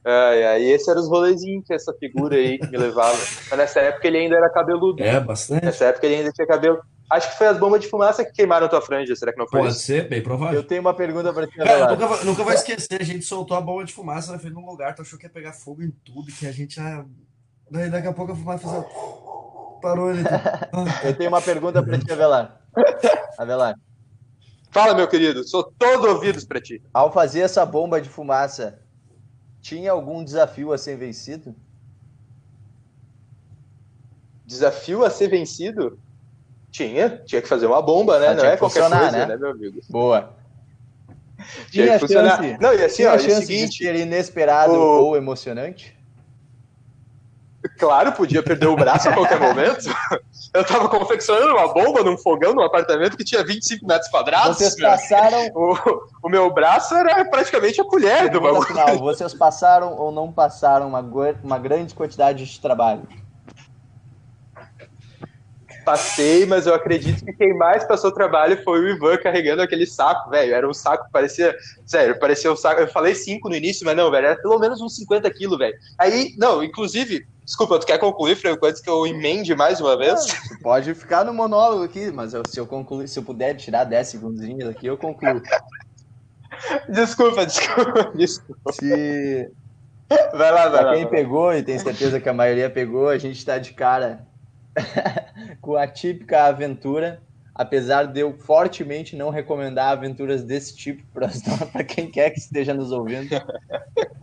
Ai, ai, esse era os rolezinhos que essa figura aí me levava. Mas nessa época ele ainda era cabeludo. É, bastante. Nessa época ele ainda tinha cabelo. Acho que foi as bombas de fumaça que queimaram tua franja, será que não foi Pode isso? ser, bem provável. Eu tenho uma pergunta pra ti, Cara, Avelar. nunca, vai- nunca vai esquecer, a gente soltou a bomba de fumaça na frente de um lugar, tu achou que ia pegar fogo em tudo, que a gente já. Daí daqui a pouco a fumaça fez. a- Parou ali. Ah, Eu tenho uma pergunta pra ti, Avelar. Avelar, Fala, meu querido, sou todo ouvidos pra ti. ao fazer essa bomba de fumaça, tinha algum desafio a ser vencido? Desafio a ser vencido? Tinha, tinha que fazer uma bomba, né? Ah, não é que qualquer funcionar, coisa, né? né, meu amigo? Boa. Tinha Tinha que funcionar. chance, Não, e assim, ó, e o chance de seguinte, ser inesperado o- ou emocionante? Claro, podia perder o braço a qualquer momento. Eu tava confeccionando uma bomba num fogão num apartamento que tinha 25 metros quadrados. Vocês passaram, O, o meu braço era praticamente a colher do bagulho. final, vocês passaram ou não passaram uma, uma grande quantidade de trabalho? Passei, mas eu acredito que quem mais passou trabalho foi o Ivan carregando aquele saco, velho. Era um saco, parecia. Sério, parecia um saco. Eu falei 5 no início, mas não, velho. Era pelo menos uns 50 quilos, velho. Aí, não, inclusive. Desculpa, tu quer concluir, Franco, antes que eu emende mais uma vez? Pode ficar no monólogo aqui, mas eu- se eu concluir, se eu puder tirar 10 segundinhos aqui, eu concluo. Desculpa, desculpa, desculpa. Se Vai lá, vai lá. quem vai pegou, e tenho certeza que a maioria pegou, a gente tá de cara com a típica aventura, apesar de eu fortemente não recomendar aventuras desse tipo para quem quer que esteja nos ouvindo.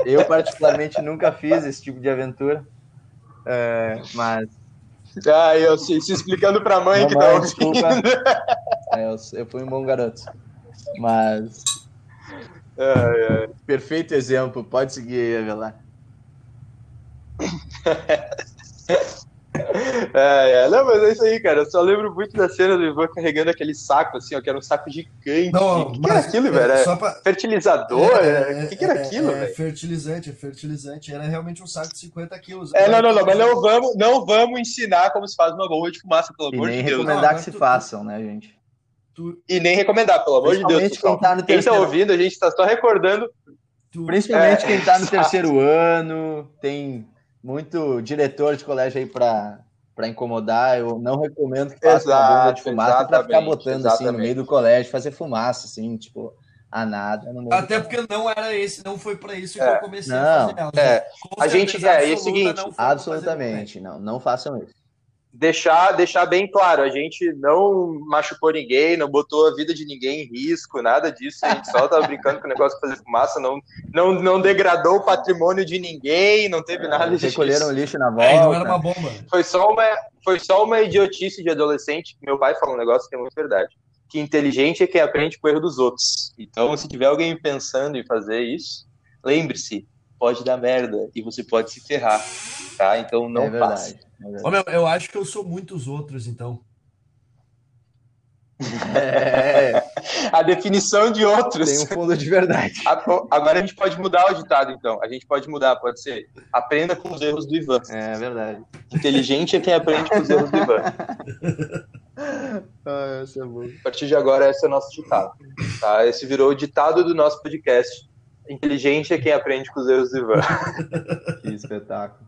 Eu, particularmente, nunca fiz esse tipo de aventura. É, mas Ah, eu se, se explicando pra mãe que tá Mamãe, desculpa. é, eu, eu fui um bom garoto. Mas Ai, ai. perfeito exemplo, pode seguir aí, Avelar. É, é, não, mas é isso aí, cara. Eu só lembro muito da cena do Ivan carregando aquele saco, assim, ó, que era um saco gigante. O que, que era aquilo, velho? Era Só pra... fertilizador? É, O que, que era é, aquilo, é, velho? fertilizante, é fertilizante. Era realmente um saco de 50 quilos. É, não, não, não, mas não vamos, não vamos ensinar como se faz uma bomba de fumaça, pelo E amor nem de Deus. recomendar Não, que se tu- façam, né, gente? Tu, E nem recomendar, pelo amor de Deus. Pessoal. quem tá no Quem tá ouvindo, a gente tá só recordando. tu, Principalmente É, quem tá no exato. terceiro ano, tem muito diretor de colégio aí pra, pra incomodar. Eu não recomendo que faça uma bomba de fumaça pra ficar exatamente, botando assim no exatamente. meio do colégio, fazer fumaça, assim, tipo, a nada. no meio do Até porque não era esse, não foi pra isso que É. eu comecei Não. a fazer. É, a gente- é, e o seguinte, Absolutamente, não, não façam isso. Deixar, deixar bem claro, a gente não machucou ninguém, não botou a vida de ninguém em risco, nada disso. A gente só tava brincando com o negócio de fazer fumaça, não, não, não degradou o patrimônio de ninguém, não teve nada disso. Recolheram lixo na É, e não era volta. uma bomba. Foi só uma, foi só uma idiotice de adolescente. Meu pai falou um negócio que é muito verdade. Que inteligente é quem aprende com o erro dos outros. Então, se tiver alguém pensando em fazer isso, lembre-se, pode dar merda e você pode se ferrar, tá? Então não é verdade. faça. Ô, meu, eu acho que eu sou muitos outros, então. É, A definição de outros. tem um fundo de verdade. Agora a gente pode mudar o ditado, então. A gente pode mudar, pode ser. Aprenda com os erros do Ivan. É verdade. Inteligente é quem aprende com os erros do Ivan. Ah, essa é boa. A partir de agora, esse é o nosso ditado. Tá? Esse virou o ditado do nosso podcast. Inteligente é quem aprende com os erros do Ivan. Que espetáculo.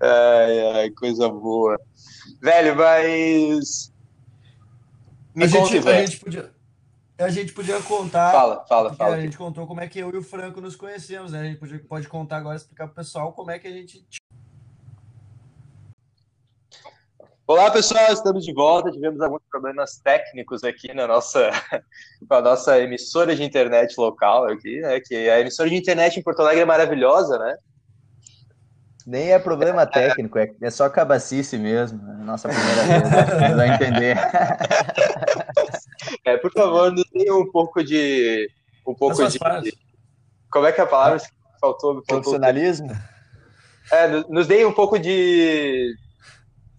Ai, ai, coisa boa. Velho, mas. Me a, conte, gente, a, velho. gente podia, a gente podia contar. Fala, fala, fala. A gente contou como é que eu e o Franco nos conhecemos, né? A gente podia, pode contar agora, explicar pro pessoal como é que a gente. Olá, pessoal, estamos de volta. Tivemos alguns problemas técnicos aqui na nossa, com a nossa emissora de internet local aqui, né? Que a emissora de internet em Porto Alegre é maravilhosa, né? Nem é problema técnico, é, é só cabacice mesmo. É nossa primeira vez, vocês vão entender. É, por favor, nos dê um pouco de. Um pouco de. Como é que é a palavra? Faltou, faltou. Profissionalismo? É, nos- nos deem um pouco de.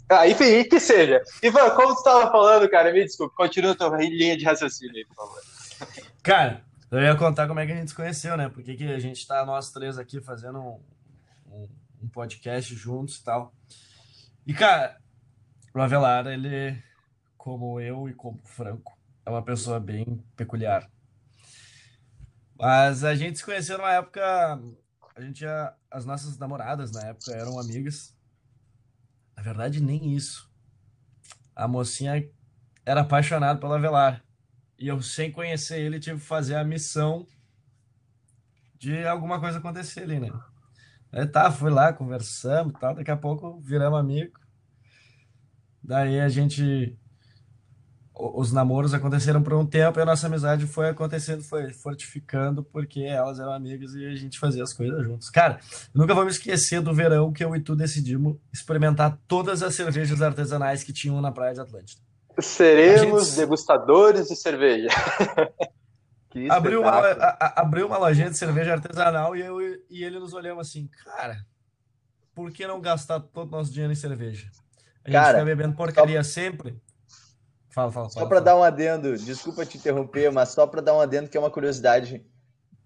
Ah, enfim, que seja. Ivan, como você estava falando, cara, me desculpe, continua a tua linha de raciocínio aí, por favor. Cara, eu ia contar como é que a gente se conheceu, né? Porque que a gente tá, nós três aqui, fazendo um, um, podcast juntos e tal. E, cara, o Avelar, ele, como eu e como o Franco, é uma pessoa bem peculiar. Mas a gente se conheceu numa época. A gente já. As nossas namoradas na época eram amigas. Na verdade, nem isso. A mocinha era apaixonada pelo Avelar. E eu, sem conhecer ele, tive que fazer a missão de alguma coisa acontecer ali, né? Aí tá, fui lá, conversamos e tal. Daqui a pouco viramos amigo. Daí a gente. Os namoros aconteceram por um tempo e a nossa amizade foi acontecendo, foi fortificando, porque elas eram amigas e a gente fazia as coisas juntos. Cara, nunca vou me esquecer do verão que eu e tu decidimos experimentar todas as cervejas artesanais que tinham na Praia de Atlântida. Seremos gente- degustadores de cerveja. Que abriu uma, a- abriu uma lojinha de cerveja artesanal e, eu, e ele nos olhamos assim, cara, por que não gastar todo o nosso dinheiro em cerveja? A gente Cara, fica bebendo porcaria sempre. Fala, fala, Só fala. para fala. dar um adendo, desculpa te interromper, mas só para dar um adendo que é uma curiosidade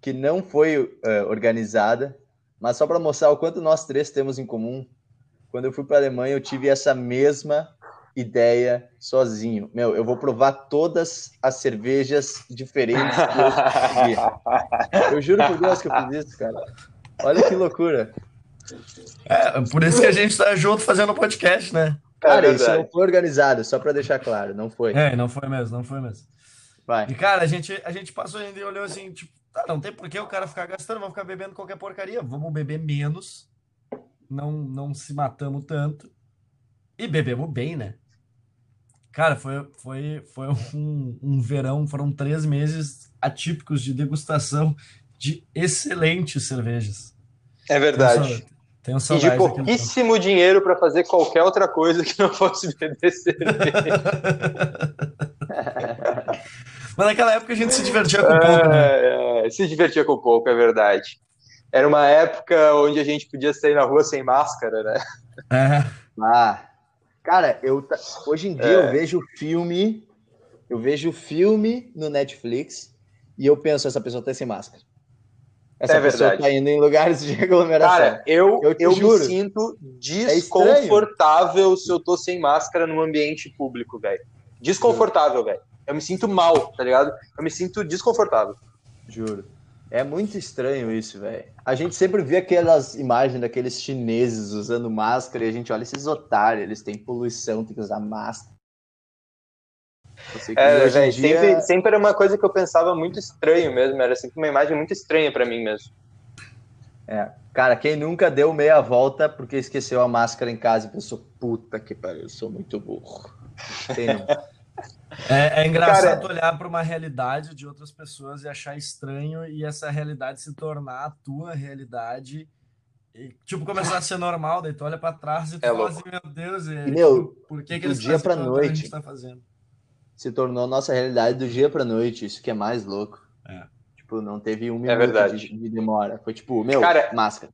que não foi eh, organizada, mas só para mostrar o quanto nós três temos em comum. Quando eu fui para a Alemanha, eu tive essa mesma ideia sozinho. Meu, eu vou provar todas as cervejas diferentes que eu consegui. Eu juro por Deus que eu fiz isso, cara. Olha que loucura. É, por isso que a gente tá junto fazendo podcast, né? Cara, é isso não foi organizado, só para deixar claro, não foi. É, não foi mesmo, não foi mesmo. Vai. E, cara, a gente, a gente passou ainda e olhou assim, tipo, tá, não tem por que o cara ficar gastando, vamos ficar bebendo qualquer porcaria. Vamos beber menos, não, não se matamos tanto. E bebemos bem, né? Cara, foi, foi, foi um, um verão, foram três meses atípicos de degustação de excelentes cervejas. É verdade. Tenho E de pouquíssimo dinheiro para fazer qualquer outra coisa que não fosse beber cerveja. Mas naquela época a gente se divertia com pouco, né? É, é, se divertia com pouco, é verdade. Era uma época onde a gente podia sair na rua sem máscara, né? É. Ah, cara, eu hoje em dia É. eu vejo filme, eu vejo filme no Netflix e eu penso essa pessoa tá sem máscara. Essa É pessoa verdade. tá indo em lugares de aglomeração. Cara, eu, Eu eu, me juro. sinto estranho. desconfortável se eu tô sem máscara num ambiente público, velho. Desconfortável, velho. Eu me sinto mal, tá ligado? Eu me sinto desconfortável. Juro. É muito estranho isso, velho. A gente sempre vê aquelas imagens daqueles chineses usando máscara e a gente olha esses otários, eles têm poluição, tem que usar máscara. Eu sei que É, velho, dia- sempre, sempre era uma coisa que eu pensava muito estranho mesmo. Era sempre uma imagem muito estranha pra mim mesmo. Cara, quem nunca deu meia volta porque esqueceu a máscara em casa e pensou, puta que pariu, eu sou muito burro. Quem não? É, é engraçado Cara- olhar para uma realidade de outras pessoas e achar estranho e essa realidade se tornar a tua realidade e, tipo, começar a ser normal, daí tu olha para trás e tu É fala assim, meu Deus, e, E, meu, por que, que do eles dia pra tanto o que noite. a gente tá fazendo? Se tornou nossa realidade do dia pra noite, isso que é mais louco. É. Tipo, não teve um minuto verdade. de, de demora. Foi tipo, meu, Cara, máscara.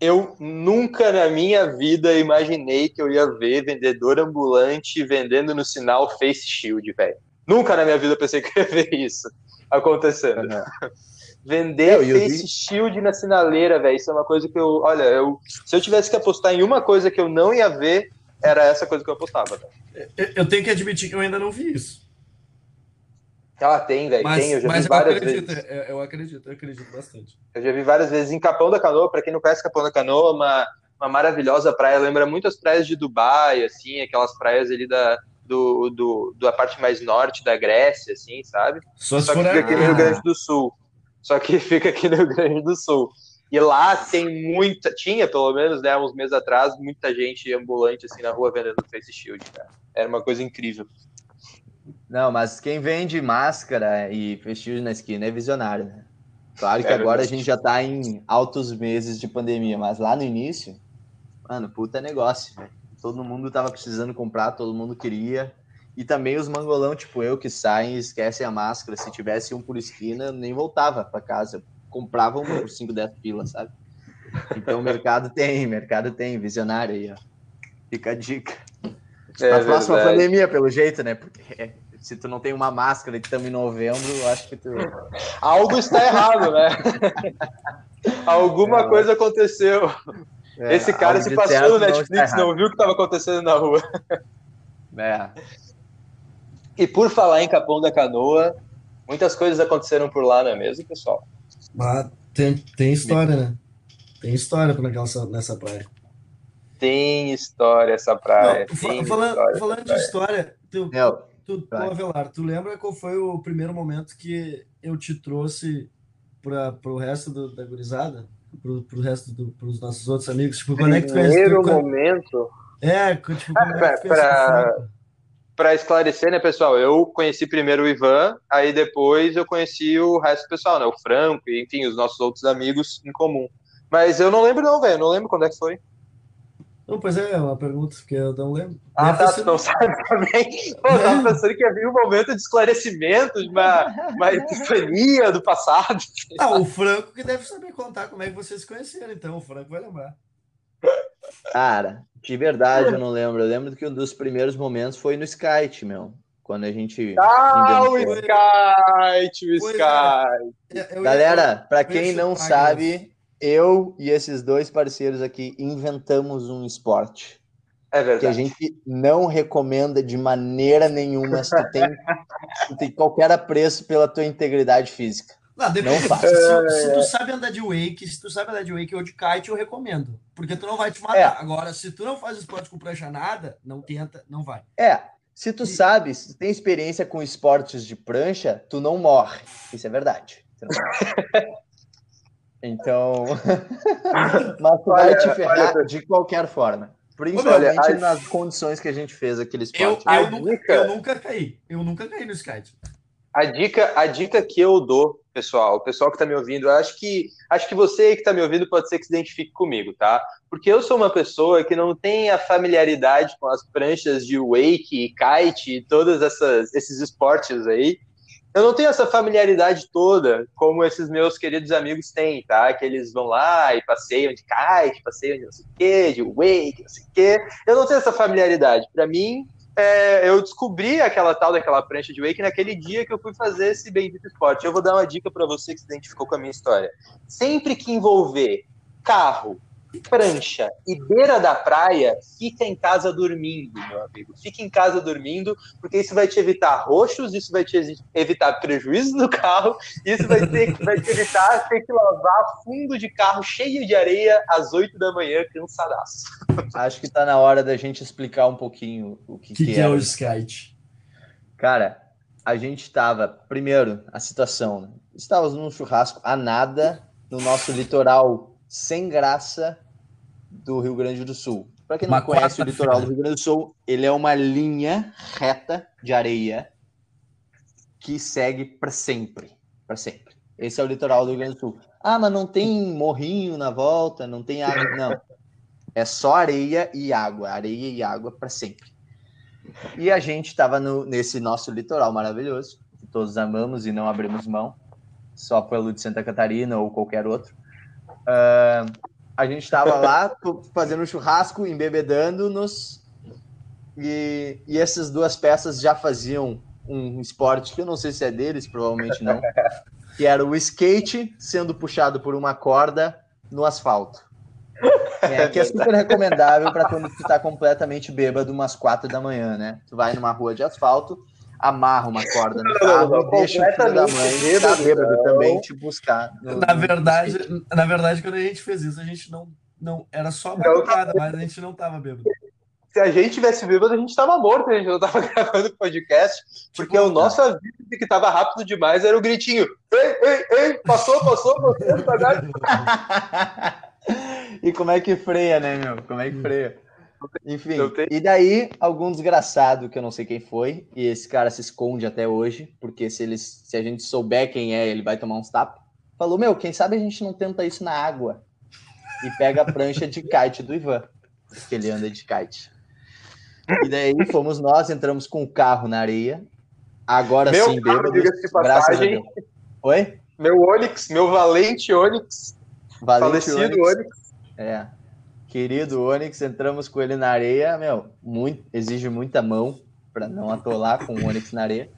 Eu nunca na minha vida imaginei que eu ia ver vendedor ambulante vendendo no sinal Face Shield, velho. Nunca na minha vida eu pensei que eu ia ver isso acontecendo. Vender Não, e eu Face vi- Shield na sinaleira, velho, isso é uma coisa que eu, olha, eu, se eu tivesse que apostar em uma coisa que eu não ia ver, era essa coisa que eu apostava. velho. Eu, eu tenho que admitir que eu ainda não vi isso. Ela tem, velho, tem, eu já vi várias acredito, vezes. eu, acredito, eu acredito bastante. Eu já vi várias vezes em Capão da Canoa, pra quem não conhece Capão da Canoa, uma, uma maravilhosa praia, lembra muito as praias de Dubai, assim, aquelas praias ali da, do, do, da parte mais norte da Grécia, assim, sabe? Só, Só que fica aqui no Rio Grande do Sul. Só que fica aqui no Rio Grande do Sul. E lá tem muita, tinha pelo menos, né, uns meses atrás, muita gente ambulante assim na rua vendendo face shield, cara. Era uma coisa incrível. Não, mas quem vende máscara e shield na esquina é visionário, né? Claro que É agora a gente já tá em altos meses de pandemia, mas lá no início, mano, puta negócio, velho. Todo mundo tava precisando comprar, todo mundo queria. E também os mangolão, tipo eu, que saem e esquecem a máscara. Se tivesse um por esquina, eu nem voltava para casa. Comprava um por 5, 10 pilas, sabe? Então o mercado tem, mercado tem, visionário aí, ó. Fica a dica. É Na próxima verdade. pandemia, pelo jeito, né? Porque se tu não tem uma máscara e estamos em novembro, eu acho que tu. Algo está errado, né? Alguma É, coisa aconteceu. é, Esse cara se de passou no não Netflix, errado. não viu o que estava acontecendo na rua. É. E por falar em Capão da Canoa, muitas coisas aconteceram por lá, não é mesmo, pessoal? Ah, tem, tem história, né? Tem história naquela, nessa praia. Tem história essa praia. Não, falando história falando essa de praia. história, tu, tu, pô, Avelar, tu lembra qual foi o primeiro momento que eu te trouxe para o resto do- da gurizada? Pro, pro resto do, pros nossos outros amigos? Tipo, quando é que tu conhece- Primeiro momento, É, tipo, é pra- o pra- para esclarecer, né, pessoal? Eu conheci primeiro o Ivan, aí depois eu conheci o resto do pessoal, né? O Franco, enfim, os nossos outros amigos em comum. Mas eu não lembro, não, velho. Não lembro quando é que foi. Não, pois é, é uma pergunta, porque eu não lembro. Ah, Deve tá, tu não sabe também. Pô, eu tava pensando que havia um momento de esclarecimento, de uma, uma epifania do passado. Ah, o Franco que deve saber contar como é que vocês se conheceram, então o Franco vai lembrar. cara, de verdade eu não lembro. Eu lembro que um dos primeiros momentos foi no Skype, meu. Quando a gente. Ah, o. Skype, o. É, eu ia- Galera, pra eu quem não sabe, eu e esses dois parceiros aqui inventamos um esporte É que a verdade. gente não recomenda de maneira nenhuma se tu tem, se tem qualquer apreço pela tua integridade física. Não, depende. Não faz. Se, se tu sabe andar de wake, se tu sabe andar de wake ou de kite, eu recomendo. Porque tu não vai te matar. É. Agora, se tu não faz esporte com prancha nada, não tenta, não vai. É, se tu sabe, se tu tem experiência com esportes de prancha, tu não morre. Isso é verdade. Então, mas tu vai te ferrar olha, de qualquer forma. Principalmente Olha, a- nas condições que a gente fez aquele Eu, esporte. A eu, nunca, dica- eu nunca caí. Eu nunca caí no skate. A dica, a dica que eu dou, pessoal, o pessoal que está me ouvindo, eu acho que acho que você aí que está me ouvindo pode ser que se identifique comigo, tá? Porque eu sou uma pessoa que não tem a familiaridade com as pranchas de wake, kite e todos essas, esses esportes aí. Eu não tenho essa familiaridade toda como esses meus queridos amigos têm, tá? Que eles vão lá e passeiam de kite, passeiam de não sei o quê, de wake, não sei o quê. Eu não tenho essa familiaridade. Para mim, é, eu descobri aquela tal daquela prancha de wake naquele dia que eu fui fazer esse bendito esporte. Eu vou dar uma dica para você que se identificou com a minha história. Sempre que envolver carro, prancha e beira da praia, fica em casa dormindo, meu amigo. Fica em casa dormindo, porque isso vai te evitar roxos, isso vai te evitar prejuízo do carro, isso vai, ter, vai te evitar ter que lavar fundo de carro cheio de areia às 8 da manhã, cansadaço. Acho que tá na hora da gente explicar um pouquinho o que, que, que, que é era. o skate? Cara, a gente estava, primeiro, a situação, né? estávamos num churrasco a nada no nosso litoral sem graça do Rio Grande do Sul. Para quem não Uma conhece o litoral do Rio Grande do Sul, ele é uma linha reta de areia que segue para sempre, para sempre. Esse é o litoral do Rio Grande do Sul. Ah, mas não tem morrinho na volta, não tem água, não. É só areia e água, areia e água para sempre. E a gente estava nesse nosso litoral maravilhoso, que todos amamos e não abrimos mão, só pelo de Santa Catarina ou qualquer outro. Ah, a gente estava lá fazendo churrasco, embebedando-nos, e, e essas duas peças já faziam um esporte que eu não sei se é deles, provavelmente não, que era o skate sendo puxado por uma corda no asfalto. É, que é super recomendável para quando tu tá completamente bêbado umas quatro da manhã, né? Tu vai numa rua de asfalto, amarra uma corda no não, carro, não, deixa o filho da mãe, tá bêbado, também, te buscar. no- Na no verdade, skate. na verdade, quando a gente fez isso, a gente não, não era só madrugada, mas a gente não tava bêbado. Se a gente tivesse bêbado, a gente tava morto, a gente não tava gravando podcast, porque Tipo, o nosso aviso de que tava rápido demais era o gritinho: ei, ei, ei, passou, passou, passou, devagar. e como é que freia, né, meu? Como é que freia? Enfim, e daí algum desgraçado, que eu não sei quem foi, e esse cara se esconde até hoje, porque se, eles, se a gente souber quem é, ele vai tomar uns tapas. Falou, meu, quem sabe a gente não tenta isso na água? E pega a prancha de kite do Ivan, porque ele anda de kite. E daí fomos nós, entramos com o carro na areia, agora Meu sim, graças a. Deus. Oi? Meu Onix, meu valente Onix, Valente falecido Onix. Onix. É. Querido Onix, entramos com ele na areia, meu, muito, exige muita mão para não atolar com o Onix na areia.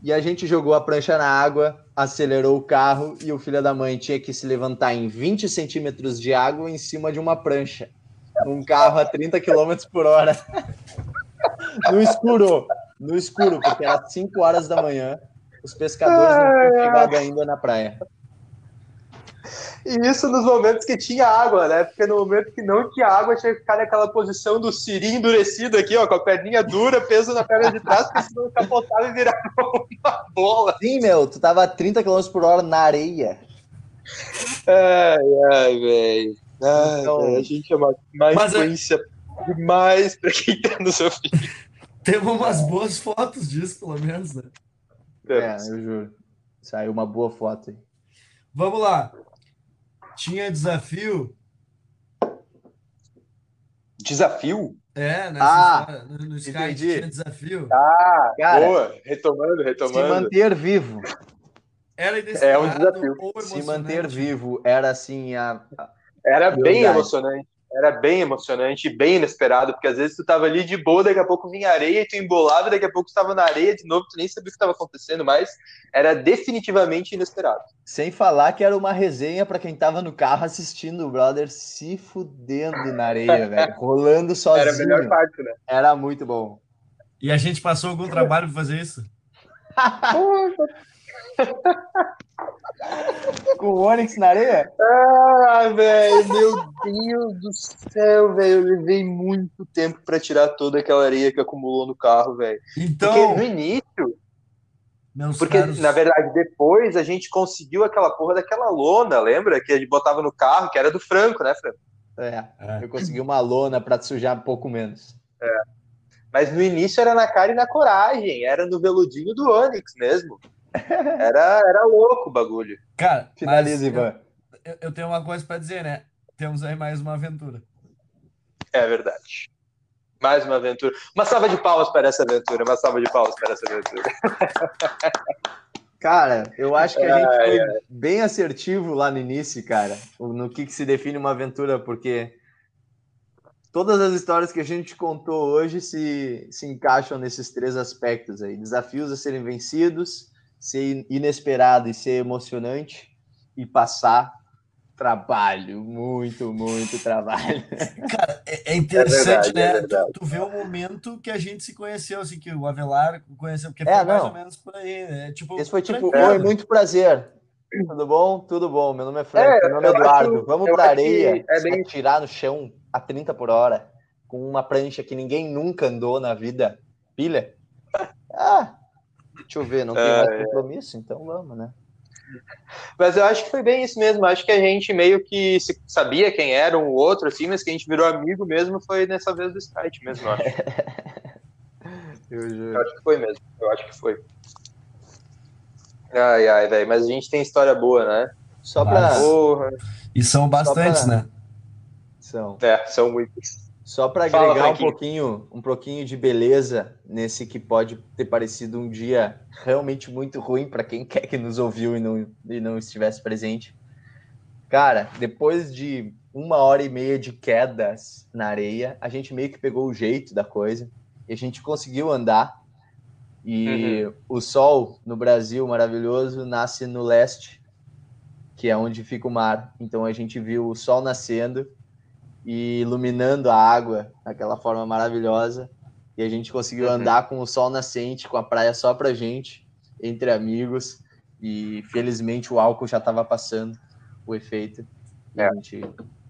E a gente jogou a prancha na água, acelerou o carro e o filho da mãe tinha que se levantar em 20 centímetros de água em cima de uma prancha. Um carro a 30 km por hora. No escuro, no escuro, porque era 5 horas da manhã. Os pescadores não tinham chegado ainda na praia. E isso nos momentos que tinha água, né? Porque no momento que não tinha água, tinha que ficar naquela posição do siri endurecido aqui, ó, com a perninha dura, peso na perna de trás, porque senão capotava e virava uma bola. Sim, meu, tu tava a 30 km por hora na areia. Ai, ai, velho. Então- a gente é uma Mas é- influência demais pra quem tá nos ouvindo. Temos umas boas fotos disso, pelo menos, né? É, eu juro. Saiu uma boa foto aí. Vamos lá. Tinha desafio. Desafio? É, nessa Ah, história, no, no Sky entendi. tinha desafio. Ah, Cara, boa. Retomando, se retomando. manter vivo. Era É um desafio. ou Se manter vivo era assim a. a- Era bem emocionante. Era bem emocionante e bem inesperado, porque às vezes tu tava ali de boa, daqui a pouco vinha areia e tu embolava, e daqui a pouco tu tava na areia de novo, tu nem sabia o que estava acontecendo, mas era definitivamente inesperado. Sem falar que era uma resenha pra quem tava no carro assistindo o brother se fudendo na areia, velho. Rolando sozinho. Era a melhor parte, né? Era muito bom. E a gente passou algum trabalho para fazer isso? Com o Onix na areia? Ah, velho, meu Deus do céu, velho. Eu levei muito tempo pra tirar toda aquela areia que acumulou no carro, velho. Porque Então, no início, meus porque caros, na verdade depois a gente conseguiu aquela porra daquela lona, lembra? Que a gente botava no carro, que era do Franco, né, Franco? É. É. Eu consegui uma lona pra te sujar um pouco menos. Mas no início era na cara e na coragem, era no veludinho do Onix mesmo. Era, era louco o bagulho. cara, Finaliza, Ivan. Eu, eu tenho uma coisa para dizer, né? Temos aí mais uma aventura. É verdade. Mais uma aventura. Uma salva de palmas para essa aventura. Uma salva de palmas para essa aventura. Cara, eu acho que a gente foi bem assertivo lá no início, cara, no que, que se define uma aventura, porque todas as histórias que a gente contou hoje se, se encaixam nesses três aspectos aí: desafios a serem vencidos, ser inesperado e ser emocionante, e passar trabalho, muito, muito trabalho. É, é interessante, É verdade, é né? verdade. tu, tu vê o momento que a gente se conheceu, assim, que o Avelar conheceu, porque É, foi mais não. ou menos por aí, né? Tipo, Esse foi tipo, tranquilo. oi, muito prazer. Tudo bom? Tudo bom. Meu nome é Frank, É, meu nome é Eduardo. acho- Vamos pra areia, é bem- atirar no chão a 30 por hora, com uma prancha que ninguém nunca andou na vida. Pilha? Ah, deixa eu ver, não tem É, mais compromisso, então vamos, né? Mas eu acho que foi bem isso mesmo. Acho que a gente meio que se- sabia quem era um ou outro, assim, mas que a gente virou amigo mesmo foi nessa vez do Skype mesmo. Eu acho, Eu Eu acho que foi mesmo. Eu acho que foi. Ai, ai, velho. Mas a gente tem história boa, né? Só pra. Porra. E são bastantes, pra- né? São. É, são muitos. Só para Fala, agregar um pouquinho, um pouquinho de beleza nesse que pode ter parecido um dia realmente muito ruim para quem quer que nos ouviu e não, e não estivesse presente. Cara, depois de uma hora e meia de quedas na areia, a gente meio que pegou o jeito da coisa e a gente conseguiu andar. E o sol no Brasil maravilhoso nasce no leste, que é onde fica o mar. Então a gente viu o sol nascendo e iluminando a água daquela forma maravilhosa. E a gente conseguiu Uhum. andar com o sol nascente, com a praia só pra gente, entre amigos. E felizmente o álcool já estava passando o efeito. E É. a gente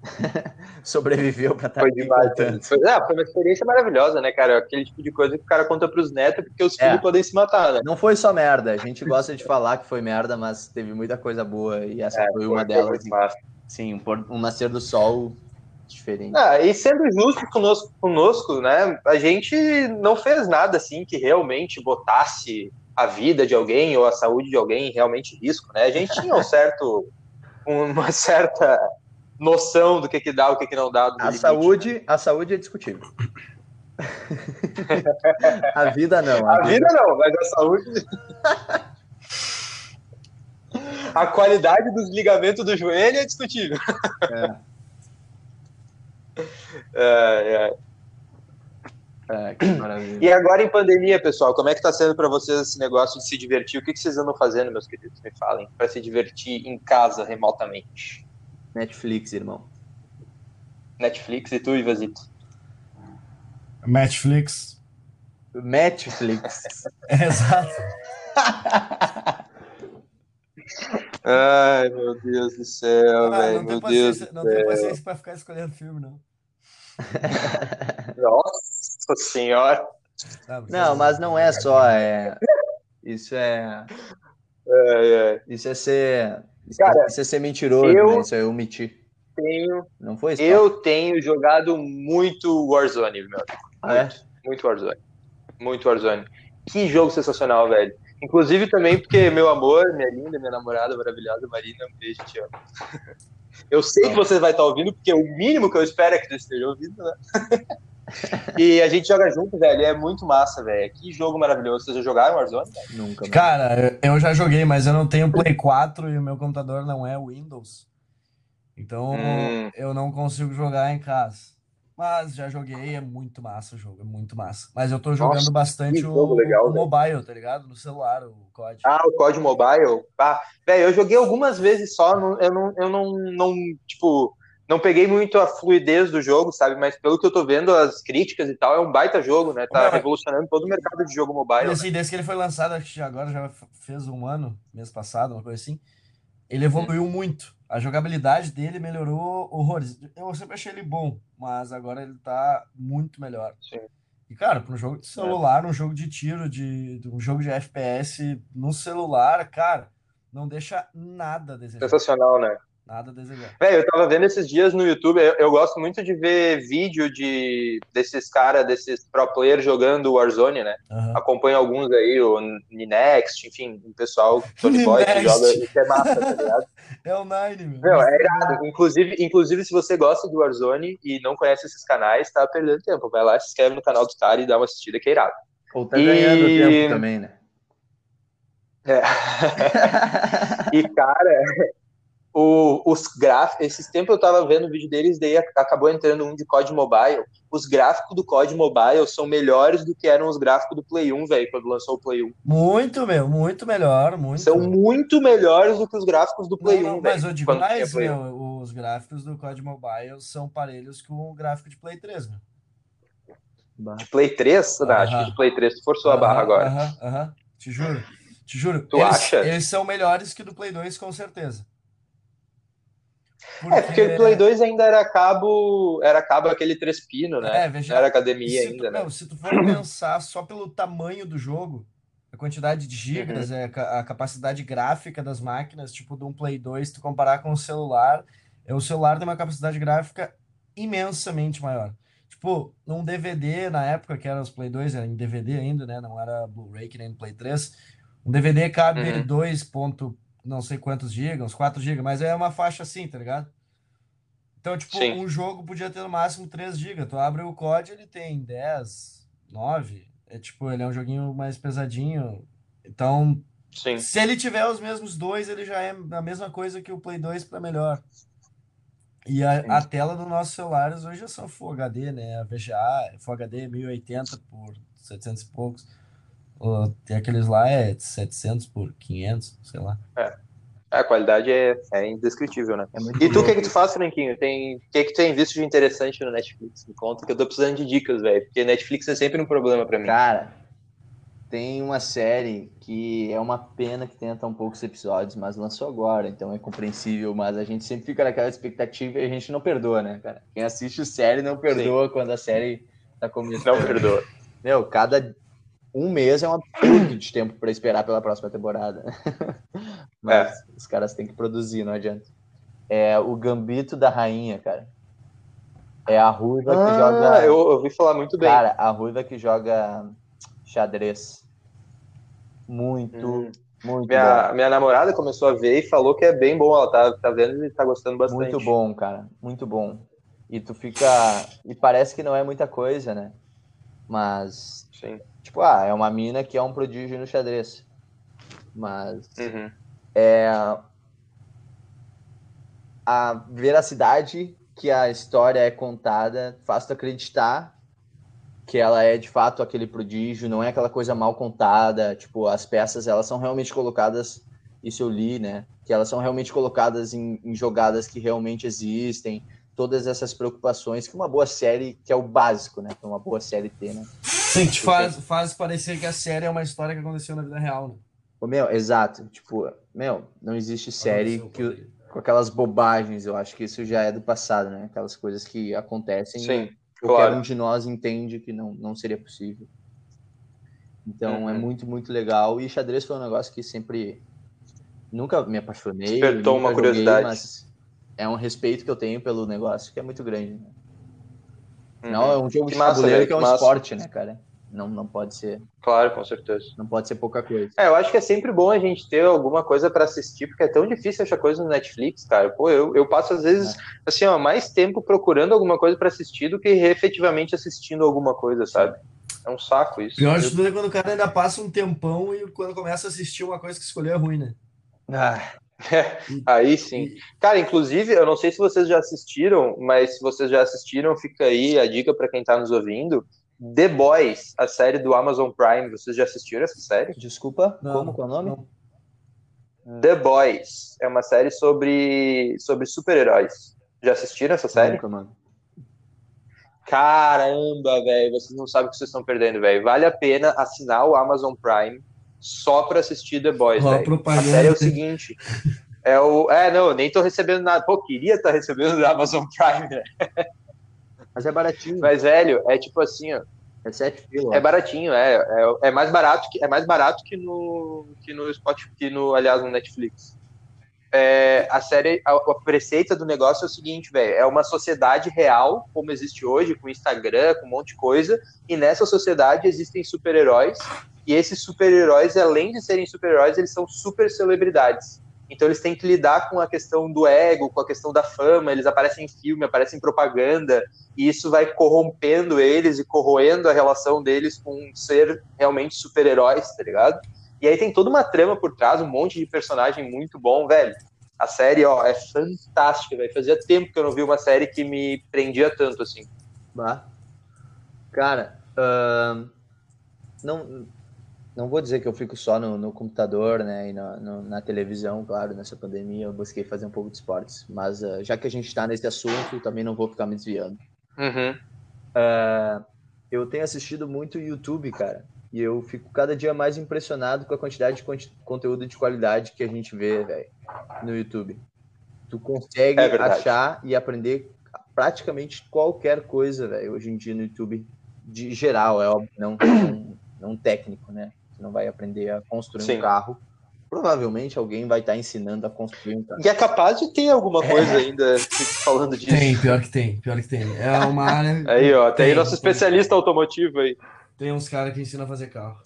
Sobreviveu pra estar Foi aqui demais. contando. Foi, não, foi uma experiência maravilhosa, né, cara? Aquele tipo de coisa que o cara conta pros netos porque os É. filhos podem se matar, né? Não foi só merda, a gente gosta de falar que foi merda, mas teve muita coisa boa e essa foi uma É, Foi delas. Sim, por- um nascer do sol diferente. Ah, e sendo justo conosco, conosco, né? A gente não fez nada assim que realmente botasse a vida de alguém ou a saúde de alguém realmente em risco, né? A gente tinha um certo, uma certa noção do que que dá, o que que não dá. A limite, saúde, a saúde é discutível. a vida não. A vida não, mas a saúde. a qualidade dos ligamentos do joelho é discutível. É, é. É, que maravilha. E agora em pandemia, pessoal, como é que tá sendo para vocês esse negócio de se divertir? O que, que vocês andam fazendo, meus queridos? Me falem, para se divertir em casa, remotamente. Netflix, irmão. Netflix e tu, Ivazito. Netflix. Netflix. Exato. Ai, meu Deus do céu, Ah, velho. não Meu tem Deus do não tem paciência pra ficar escolhendo filme, não. Nossa senhora. Sabe? Não, mas não é só. É... Isso é. Ai, ai. Isso é ser. Isso, Cara, isso é ser mentiroso, eu- né? Isso é omitir. Tenho, Não foi isso? eu tenho jogado muito Warzone, meu amigo. Ah, é? Muito, muito Warzone. Muito Warzone. Que jogo sensacional, velho. Inclusive também porque meu amor, minha linda, minha namorada maravilhosa, Marina, um beijo, te amo. Eu sei que você vai estar ouvindo, porque o mínimo que eu espero é que você esteja ouvindo, né? E a gente joga junto, velho. É muito massa, velho. Que jogo maravilhoso. Vocês já jogaram Warzone? velho? Nunca. mano. Cara, eu já joguei, mas eu não tenho Play 4 e o meu computador não é Windows. Então Hum. eu não consigo jogar em casa. Mas já joguei, é muito massa o jogo, é muito massa. Mas eu tô jogando Nossa, bastante o, legal, o mobile, tá ligado? No celular, o COD. Ah, o COD Mobile. Ah, velho, eu joguei algumas vezes só. eu não, eu não, não, tipo, não peguei muito a fluidez do jogo, sabe? Mas pelo que eu tô vendo, as críticas e tal, é um baita jogo, né? Tá Não, revolucionando todo o mercado de jogo mobile. Assim, desde que ele foi lançado, acho que agora já fez um ano, mês passado, uma coisa assim, ele evoluiu muito. A jogabilidade dele melhorou horrores. Eu sempre achei ele bom, mas agora ele tá muito melhor. Sim. E, cara, para um jogo de celular, um jogo de tiro, de, de um jogo de FPS no celular, cara, não deixa nada a desejar. Sensacional, né? Nada a desejar. Velho, eu tava vendo esses dias no YouTube, eu, eu gosto muito de ver vídeo de desses caras, desses pro players jogando Warzone, né? Aham. Acompanho alguns aí, o Ninext, enfim, o pessoal, Tony Boy, que joga, isso é massa, tá ligado? É o Nine, meu. Meu, é irado. Inclusive, inclusive, se você gosta do Warzone e não conhece esses canais, tá perdendo tempo. Vai lá, se inscreve no canal do cara e dá uma assistida que é irado. Ou tá E- ganhando tempo também, né? É. E, cara, o- os gráficos. Esses tempos eu tava vendo o vídeo deles, daí ac- acabou entrando um de COD Mobile. Os gráficos do COD Mobile são melhores do que eram os gráficos do Play 1, velho, quando lançou o Play 1. Muito, meu, muito melhor, muito. São muito melhores do que os gráficos do Play Não, 1, não, mas velho. eu digo mais, Play 1. meu, os gráficos do COD Mobile são parelhos com o gráfico de Play 3, meu. Bah. Play 3? Não, acho que de Play 3 tu forçou a barra agora. Aham, aham. Te juro. Te juro. Tu eles, acha? Eles são melhores que do Play 2, com certeza. É, porque o Play 2 ainda era cabo, era cabo aquele três pino, né? É, veja- era academia se ainda, tu, né? meu, se tu for pensar só pelo tamanho do jogo, a quantidade de gigas, Uhum. é, a capacidade gráfica das máquinas, tipo de um Play 2, se tu comparar com o celular, é, o celular tem uma capacidade gráfica imensamente maior. Tipo, num DVD, na época que era os Play 2, era em DVD ainda, né? Não era Blu-ray que nem no Play 3. Um DVD cabe Uhum. 2 ponto não sei quantos gigas, uns 4 gigas, mas é uma faixa assim, tá ligado? Então, tipo, Sim. um jogo podia ter no máximo 3 GB. Tu abre o COD, ele tem 10, 9. É tipo, ele é um joguinho mais pesadinho. Então, Sim. se ele tiver os mesmos dois, ele já é a mesma coisa que o Play 2 para melhor. E a, a tela dos nossos celulares hoje já são Full HD, né? A VGA, Full HD 1080 por 700 e poucos. Tem aqueles lá, é 700 por 500, sei lá. A qualidade é, é indescritível, né? É E tu, o que, louco que tu faz, Franquinho? Tem, o que, que tu tem visto de interessante no Netflix? Me conta que eu tô precisando de dicas, velho. Porque Netflix é sempre um problema pra mim. Cara, tem uma série que é uma pena que tenha tão poucos episódios, mas lançou agora, então é compreensível, mas a gente sempre fica naquela expectativa e a gente não perdoa, né, cara? Quem assiste série não perdoa Sim. quando a série tá começando. Não perdoa. Meu, cada um mês é um absurdo de tempo para esperar pela próxima temporada. mas é. os caras têm que produzir, não adianta. É o Gambito da Rainha, cara. É a ruiva ah, que joga. Eu ouvi falar muito bem. Cara, a ruiva que joga xadrez. Muito, hum. muito minha, bom. Minha namorada começou a ver e falou que é bem bom. Ela tá, tá vendo e tá gostando bastante. Muito bom, cara. Muito bom. E tu fica. E parece que não é muita coisa, né? Mas. Sim. Tipo, ah, é uma mina que é um prodígio no xadrez. Mas. Uhum. É. A veracidade que a história é contada faz tu acreditar que ela é de fato aquele prodígio, não é aquela coisa mal contada, tipo, as peças elas são realmente colocadas, isso eu li, né, que elas são realmente colocadas em, em jogadas que realmente existem, todas essas preocupações que uma boa série, que é o básico, né, que uma boa série tem, né. Sim, te faz, faz parecer que a série é uma história que aconteceu na vida real, né. Meu, exato, tipo, meu, não existe série que, com aquelas bobagens, eu acho que isso já é do passado, né, aquelas coisas que acontecem Sim qualquer claro. um de nós entende que não, não seria possível. Então é uhum. é muito, muito legal. E xadrez foi um negócio que sempre nunca me apaixonei. Despertou uma joguei, curiosidade. Mas é um respeito que eu tenho pelo negócio que é muito grande. Né? Uhum. Não, é um jogo que de massa, tabuleiro que é um massa. esporte, né, cara? Não, não pode ser. Claro, com certeza. Não pode ser pouca coisa. É, eu acho que é sempre bom a gente ter alguma coisa para assistir, porque é tão difícil achar coisa no Netflix, cara. Pô, eu, eu passo às vezes, é. assim, ó, mais tempo procurando alguma coisa para assistir do que efetivamente assistindo alguma coisa, sabe? É um saco isso. Pior de tudo é quando o cara ainda passa um tempão e quando começa a assistir uma coisa que escolheu é ruim, né? Ah, é, aí sim. Cara, inclusive, eu não sei se vocês já assistiram, mas se vocês já assistiram, fica aí a dica para quem tá nos ouvindo. The Boys, a série do Amazon Prime. Vocês já assistiram essa série? Desculpa, não, como é o nome? Não. The Boys é uma série sobre, sobre super-heróis. Já assistiram essa série? Nunca, mano. Caramba, velho, vocês não sabem o que vocês estão perdendo, velho. Vale a pena assinar o Amazon Prime só para assistir The Boys, velho. A série é o seguinte. É o. É, não, nem tô recebendo nada. Pô, queria estar tá recebendo da Amazon Prime, né? Mas é baratinho. Mas, velho, é tipo assim, ó. É 7 pila. É baratinho, é, é. É mais barato que, é mais barato que no, que no Spotify, que no, aliás, no Netflix. É, a série, a, a preceita do negócio é o seguinte, velho, é uma sociedade real, como existe hoje, com Instagram, com um monte de coisa, e nessa sociedade existem super-heróis, e esses super-heróis, além de serem super-heróis, eles são super celebridades. Então eles têm que lidar com a questão do ego, com a questão da fama, eles aparecem em filme, aparecem em propaganda, e isso vai corrompendo eles e corroendo a relação deles com ser realmente super-heróis, tá ligado? E aí tem toda uma trama por trás, um monte de personagem muito bom, velho. A série, ó, é fantástica, velho. Fazia tempo que eu não vi uma série que me prendia tanto assim. Bah. Cara, uh, não, não vou dizer que eu fico só no, no computador, né, e no, no, na televisão, claro, nessa pandemia eu busquei fazer um pouco de esportes, mas uh, já que a gente está nesse assunto, também não vou ficar me desviando. Uhum. Uh, eu tenho assistido muito YouTube, cara, e eu fico cada dia mais impressionado com a quantidade de conte conteúdo de qualidade que a gente vê, velho, no YouTube. Tu consegue é achar e aprender praticamente qualquer coisa, velho, hoje em dia no YouTube, de geral, é óbvio, não, não, não técnico, né? não vai aprender a construir Sim. um carro, provavelmente alguém vai estar tá ensinando a construir um carro. E é capaz de ter alguma coisa é. ainda falando disso. Tem, pior que tem, pior que tem. É uma área. Aí, ó, tem, tem nosso especialista tem. automotivo aí. Tem uns caras que ensinam a fazer carro.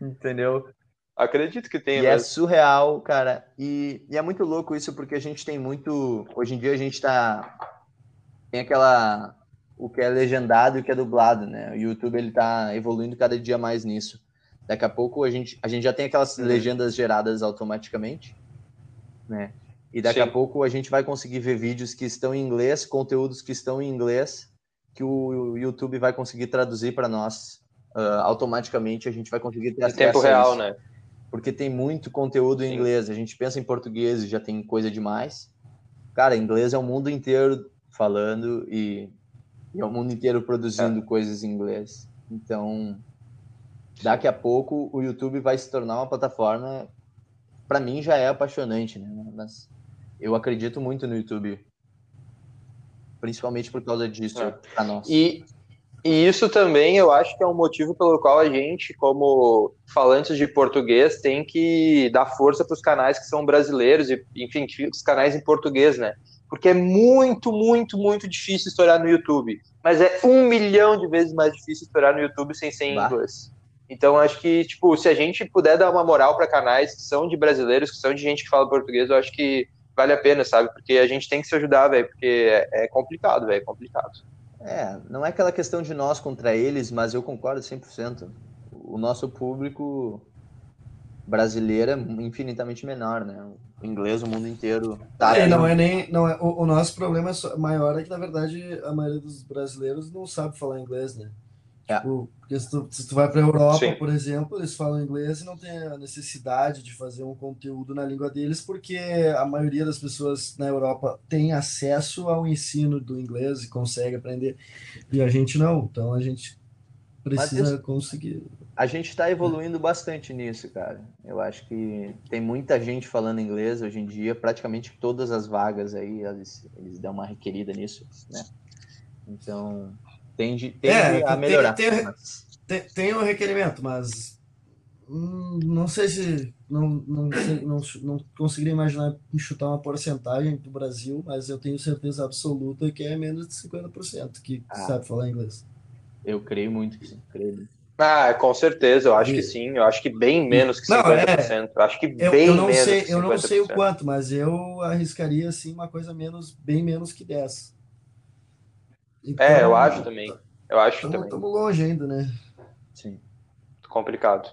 Entendeu? Acredito que tem. E é surreal, cara. E, e, é muito louco isso, porque a gente tem muito. Hoje em dia a gente tá. Tem aquela. O que é legendado e o que é dublado, né? O YouTube ele tá evoluindo cada dia mais nisso. Daqui a pouco a gente, a gente já tem aquelas uhum. legendas geradas automaticamente, né? E daqui Sim. a pouco a gente vai conseguir ver vídeos que estão em inglês, conteúdos que estão em inglês, que o YouTube vai conseguir traduzir para nós uh, automaticamente. A gente vai conseguir ter acesso em tempo real, né? Porque tem muito conteúdo em inglês. A gente pensa em português e já tem coisa demais. Cara, inglês é o mundo inteiro falando e, e é o mundo inteiro produzindo é. coisas em inglês. Então, daqui a pouco o YouTube vai se tornar uma plataforma, para mim já é apaixonante, né? Mas eu acredito muito no YouTube, principalmente por causa disso É. para nós. E, e isso também eu acho que é um motivo pelo qual a gente, como falantes de português, tem que dar força para os canais que são brasileiros e, enfim, os canais em português, né? Porque é muito, muito, muito difícil estourar no YouTube. Mas é um milhão de vezes mais difícil estourar no YouTube sem ser em Bah. inglês. Então acho que, tipo, se a gente puder dar uma moral para canais que são de brasileiros, que são de gente que fala português, eu acho que vale a pena, sabe? Porque a gente tem que se ajudar, velho, porque é, é complicado, velho, é complicado. É, não é aquela questão de nós contra eles, mas eu concordo 100%. O nosso público brasileiro é infinitamente menor, né? O inglês, o mundo inteiro tá É, não é nem. Não é, o, o nosso problema é maior é que, na verdade, a maioria dos brasileiros não sabe falar inglês, né? É. Tipo, porque se tu, se tu vai para a Europa, Sim. por exemplo, eles falam inglês e não tem a necessidade de fazer um conteúdo na língua deles, porque a maioria das pessoas na Europa tem acesso ao ensino do inglês e consegue aprender, e a gente não. Então a gente precisa conseguir. A gente está evoluindo bastante nisso, cara. Eu acho que tem muita gente falando inglês hoje em dia, praticamente todas as vagas aí, eles, eles dão uma requerida nisso, né? Então, tende, tende É, a melhorar. tem- mas- Tem, tem um requerimento, mas hum, não sei se não, não, não, não conseguiria imaginar chutar uma porcentagem do Brasil, mas eu tenho certeza absoluta que é menos de 50% que Ah. sabe falar inglês. Eu creio muito que sim, creio. Ah, com certeza, eu acho E- que sim, eu acho que bem menos que Não, 50%. Eu acho que Eu, bem eu não menos sei, que eu não sei o 50%. quanto, mas eu arriscaria assim uma coisa menos, bem menos que 10. É, eu acho também. Eu acho também. Estamos longe ainda, né? Sim. complicado.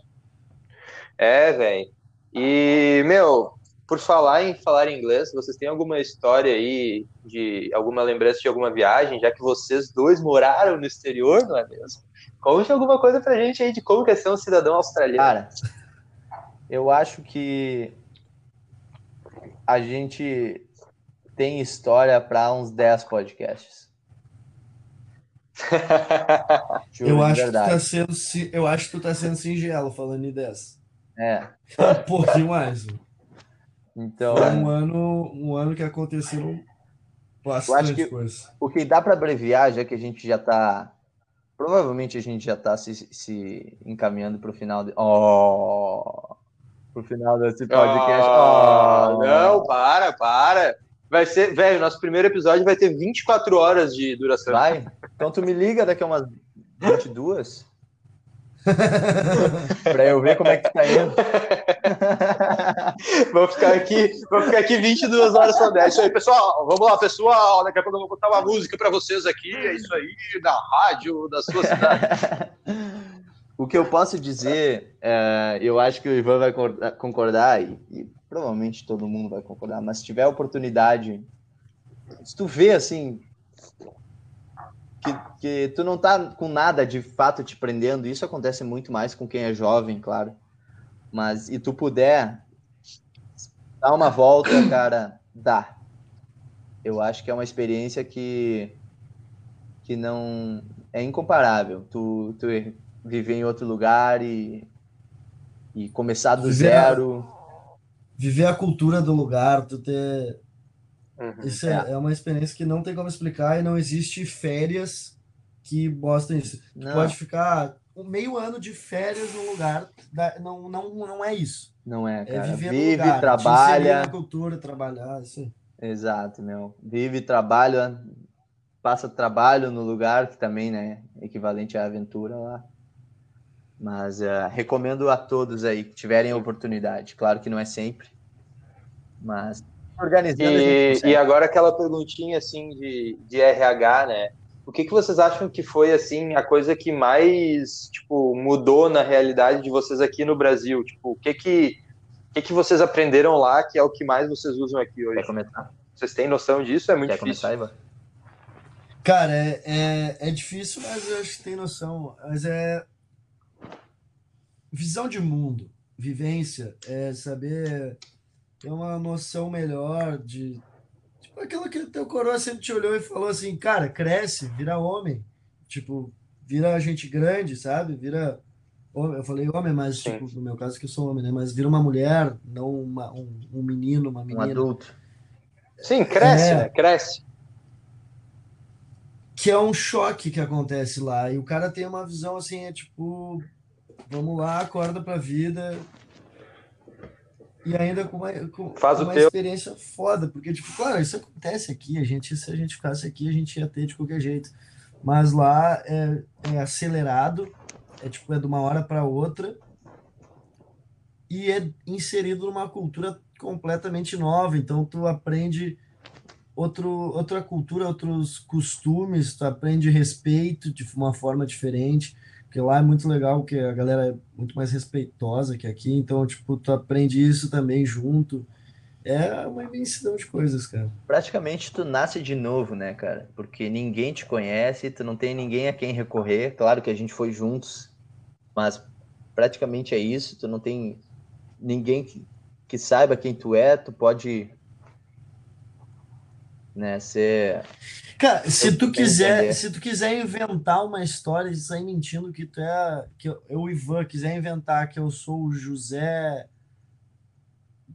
É, velho. E, meu, por falar em falar inglês, vocês têm alguma história aí de alguma lembrança de alguma viagem, já que vocês dois moraram no exterior, não é mesmo? Conte alguma coisa pra gente aí de como que é ser um cidadão australiano. Cara, eu acho que a gente tem história para uns 10 podcasts. Juro, Eu acho, que tá sendo, eu acho que tu tá sendo singelo falando em 10. É. Um pouquinho mais. Então, Foi um ano, um ano que aconteceram bastante que- coisa. o que dá para abreviar, já que a gente já tá. Provavelmente a gente já tá se, se encaminhando pro final. De... Oh! Pro final desse podcast. Ah, Oh! não, para, para. Vai ser, velho, nosso primeiro episódio vai ter 24 horas de duração. Vai? Então tu me liga daqui a umas 22 pra eu ver como é que tá indo. Vou ficar aqui, vou ficar aqui 22 horas só 10. Isso aí, pessoal. Vamos lá, pessoal. Daqui a pouco eu vou botar uma música pra vocês aqui. É isso aí, da rádio, da sua cidade. O que eu posso dizer, é, eu acho que o Ivan vai cor- concordar, e, e provavelmente todo mundo vai concordar, mas se tiver a oportunidade, se tu vê assim, que, que tu não tá com nada de fato te prendendo, isso acontece muito mais com quem é jovem, claro, mas e tu puder dar uma volta, cara, dá. Eu acho que é uma experiência que, que não é incomparável. Tu, tu viver em outro lugar e, e começar do Viver a- zero. Viver a cultura do lugar, tu ter. Uhum. Isso é, é uma experiência que não tem como explicar e não existe férias que mostrem isso. Não, pode ficar um meio ano de férias num lugar, da- não, não, não é isso. Não é, É cara. viver no Vive, lugar, trabalha. na cultura, trabalhar, assim. Exato, meu. Vive, trabalha, passa trabalho no lugar, que também, né, é equivalente à aventura lá. Mas eh, recomendo a todos aí que tiverem a oportunidade. Claro que não é sempre, mas organizando E, e agora aquela perguntinha assim de, de RH, né? O que, que vocês acham que foi assim a coisa que mais tipo mudou na realidade de vocês aqui no Brasil? Tipo, o que que o que, que vocês aprenderam lá que é o que mais vocês usam aqui hoje? Quer começar? Vocês têm noção disso? É muito Quer difícil. começar, Ivan? Cara, é, é, é difícil, mas eu acho que tem noção. Mas é. Visão de mundo, vivência, é saber ter uma noção melhor de. Tipo, aquilo que o teu coroa sempre te olhou e falou assim, cara, cresce, vira homem. Tipo, vira gente grande, sabe? Vira. Eu falei homem, mas Sim. tipo, no meu caso que eu sou homem, né? Mas vira uma mulher, não uma, um, um menino, uma Um menina. adulto. Sim, cresce, É. né? Cresce. que é um choque que acontece lá. E o cara tem uma visão assim, é tipo, vamos lá, acorda pra vida. E ainda com uma, com, Faz com uma teu. experiência foda, porque, tipo, claro, isso acontece aqui, a gente, se a gente ficasse aqui, a gente ia ter de qualquer jeito. Mas lá é, é acelerado, é tipo, é de uma hora para outra, e é inserido numa cultura completamente nova, então tu aprende outro, outra cultura, outros costumes, tu aprende respeito de uma forma diferente, porque lá é muito legal que a galera é muito mais respeitosa que aqui, então, tipo, tu aprende isso também junto. É uma imensidão de coisas, cara. Praticamente tu nasce de novo, né, cara? Porque ninguém te conhece, tu não tem ninguém a quem recorrer. Claro que a gente foi juntos, mas praticamente é isso. Tu não tem ninguém que, que saiba quem tu é. Tu pode, né, ser Cara, se Eu tu quiser, entender. se tu quiser inventar uma história e sair mentindo que tu é, que eu, eu, o Ivan, quiser inventar que eu sou o José,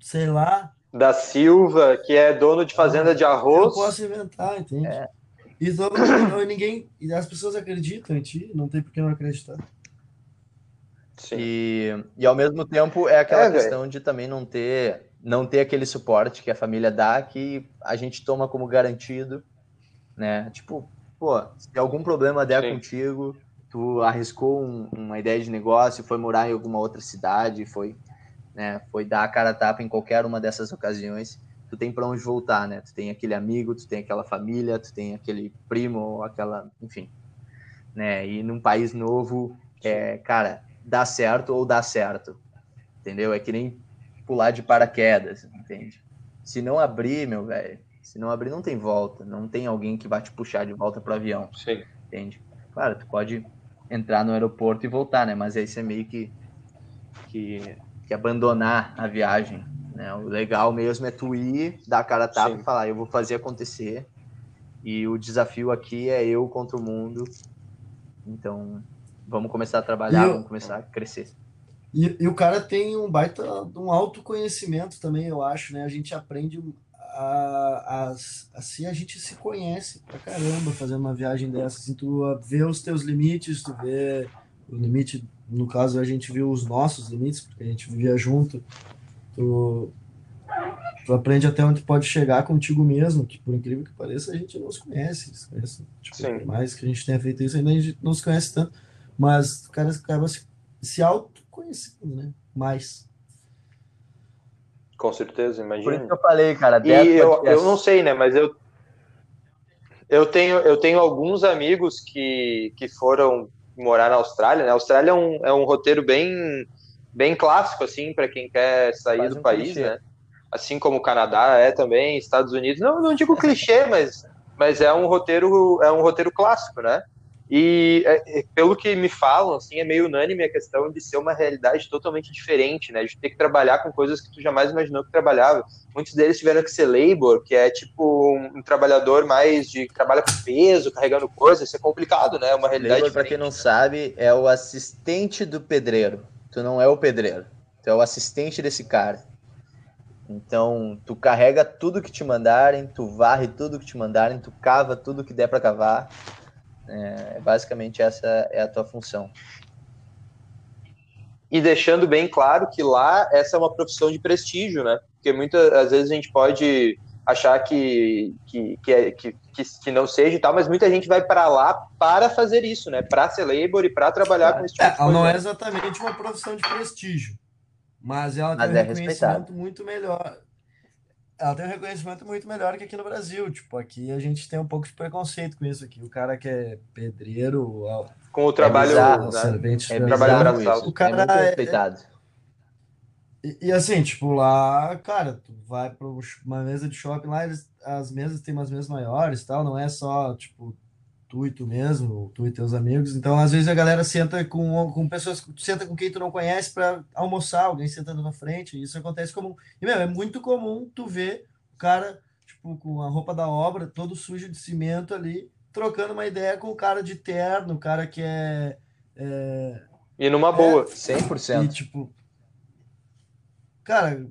sei lá, Da Silva, que é dono de fazenda de eu arroz. posso inventar, entende? É. E todo mundo- ninguém, e as pessoas acreditam em ti, não tem por que não acreditar. Sim. E, e ao mesmo tempo é aquela É, questão de também não ter não ter aquele suporte que a família dá que a gente toma como garantido, né? Tipo, pô, se algum problema der Sim. contigo, tu arriscou um- uma ideia de negócio, foi morar em alguma outra cidade, foi, né, foi dar a cara a tapa em qualquer uma dessas ocasiões, tu tem para onde voltar, né? Tu tem aquele amigo, tu tem aquela família, tu tem aquele primo, aquela, enfim, né? E num país novo, é, cara, dá certo ou dá certo, entendeu? É que nem pular de paraquedas, entende? Se não abrir, meu velho, se não abrir, não tem volta, não tem alguém que vai te puxar de volta pro avião, Sim. entende? Claro, tu pode entrar no aeroporto e voltar, né? Mas aí você meio que, que, que abandonar a viagem, né? O legal mesmo é tu ir, dar a cara a tapa Sim. e falar, eu vou fazer acontecer. E o desafio aqui é eu contra o mundo. Então, vamos começar a trabalhar, eu- vamos começar a crescer. E, e o cara tem um baita, um autoconhecimento também, eu acho, né? A gente aprende a, a, assim a gente se conhece pra caramba fazendo uma viagem dessa, assim, tu vê os teus limites, tu vê o limite, no caso a gente viu os nossos limites, porque a gente vivia junto, tu, tu aprende até onde pode chegar contigo mesmo, que por incrível que pareça a gente não se conhece, se conhece tipo, Sim. por mais que a gente tenha feito isso, ainda a gente não se conhece tanto, mas o cara acaba se, se autoconhecendo, né? Mais. Com certeza, Por isso imagina. que eu falei, cara, E 10 eu, eu não sei, né? Mas eu, eu, tenho, eu tenho alguns amigos que, que foram morar na Austrália. Né? A Austrália é um, é um roteiro bem, bem clássico, assim, para quem quer sair Quase do um país, clichê. né? Assim como o Canadá é também, Estados Unidos. Não, não digo clichê, mas, mas é um roteiro é um roteiro clássico, né? E é, é, pelo que me falam, assim, é meio unânime a questão de ser uma realidade totalmente diferente, né? De ter que trabalhar com coisas que tu jamais imaginou que trabalhava. Muitos deles tiveram que ser labor, que é tipo um, um trabalhador mais de que trabalha com peso, carregando coisas. Isso é complicado, né? É uma realidade Labor, pra quem não sabe, é o assistente do pedreiro. Tu não é o pedreiro. Tu é o assistente desse cara. Então, tu carrega tudo que te mandarem, tu varre tudo que te mandarem, tu cava tudo que der pra cavar. É, basicamente essa é a tua função. E deixando bem claro que lá essa é uma profissão de prestígio, né? Porque muitas vezes a gente pode achar que, que, que, é, que, que, que não seja e tal, mas muita gente vai para lá para fazer isso, né? Para ser labor e para trabalhar com esse tipo É, de coisa. não é exatamente uma profissão de prestígio, mas ela Mas tem um é reconhecimento respeitado. muito melhor. Ela tem um reconhecimento muito melhor que aqui no Brasil. Tipo, aqui a gente tem um pouco de preconceito com isso aqui. O cara que é pedreiro, Com o trabalho. bizarro, o né? servente É trabalho bizarro braçal. O cara é muito é- respeitado. E, e assim, tipo, lá, cara, tu vai para uma mesa de shopping lá, eles, as mesas têm umas mesas maiores e tal, não é só, tipo, tu e tu mesmo, tu e teus amigos. Então, às vezes a galera senta com, com pessoas, tu senta com quem tu não conhece para almoçar, alguém sentando na frente, isso acontece comum. E, meu, é muito comum tu ver o cara, tipo, com a roupa da obra, todo sujo de cimento ali, trocando uma ideia com o cara de terno, o cara que é, é E numa boa. 100%. E, tipo, cara,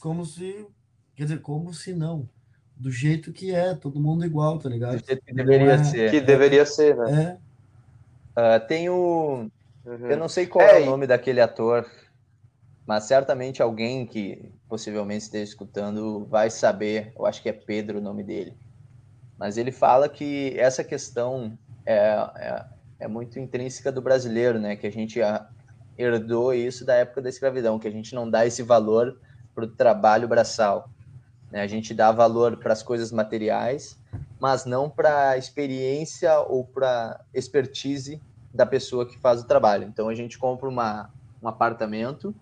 como se. Quer dizer, como se não. Do jeito que é, todo mundo igual, tá ligado? Do jeito que deveria é- ser. Que deveria ser, né? É, Ah, tem o. Uhum. Eu não sei qual É, é, e- o nome daquele ator, mas certamente alguém que possivelmente esteja escutando vai saber. Eu acho que é Pedro o nome dele. Mas ele fala que essa questão é, é, é muito intrínseca do brasileiro, né? Que a gente herdou isso da época da escravidão, que a gente não dá esse valor para o trabalho braçal. Né? A gente dá valor para as coisas materiais, mas não para a experiência ou para expertise da pessoa que faz o trabalho. Então a gente compra uma, um apartamento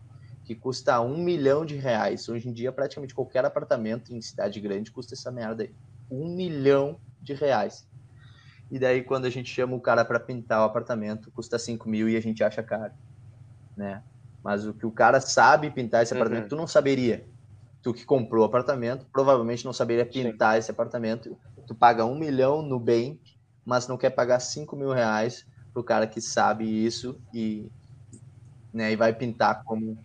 que custa um milhão de reais. Hoje em dia, praticamente qualquer apartamento em cidade grande custa essa merda aí. Um milhão de reais. E daí, quando a gente chama o cara para pintar o apartamento, custa 5 mil e a gente acha caro. Né? Mas o que o cara sabe pintar esse Uhum. apartamento, tu não saberia. Tu que comprou o apartamento, provavelmente não saberia Sim. pintar esse apartamento. Tu paga um milhão no bem, mas não quer pagar 5 mil reais pro cara que sabe isso e, né, e vai pintar como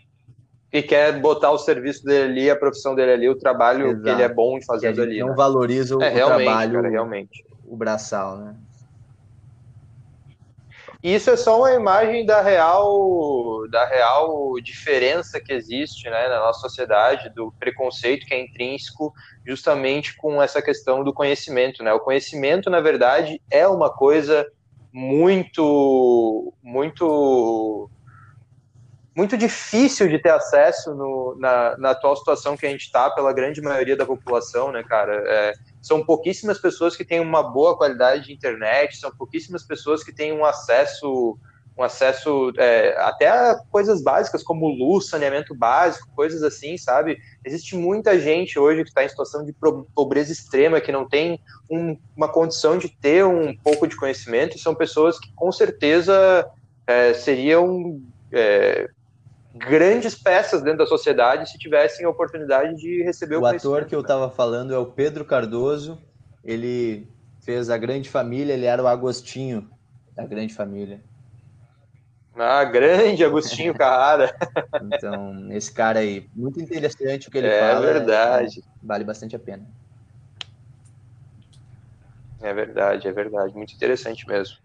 E quer botar o serviço dele ali, a profissão dele ali, o trabalho Exato. que ele é bom em fazer ali. não né? valoriza o, É, o trabalho, cara, realmente. o braçal, né? E isso é só uma imagem da real, da real diferença que existe né, na nossa sociedade, do preconceito que é intrínseco justamente com essa questão do conhecimento. Né? O conhecimento, na verdade, é uma coisa muito, muito, muito difícil de ter acesso no, na, na atual situação que a gente está pela grande maioria da população, né, cara? É, são pouquíssimas pessoas que têm uma boa qualidade de internet, são pouquíssimas pessoas que têm um acesso, um acesso é, até a coisas básicas como luz, saneamento básico, coisas assim, sabe? Existe muita gente hoje que está em situação de pobreza extrema, que não tem um, uma condição de ter um pouco de conhecimento, e são pessoas que com certeza é, seriam é, grandes peças dentro da sociedade se tivessem a oportunidade de receber o, O ator que eu né? estava falando é o Pedro Cardoso. Ele fez a Grande Família, ele era o Agostinho da Grande Família. Ah, grande Agostinho Carrara. Então, esse cara aí, muito interessante o que ele É fala. verdade. Vale bastante a pena. É verdade, é verdade. Muito interessante mesmo.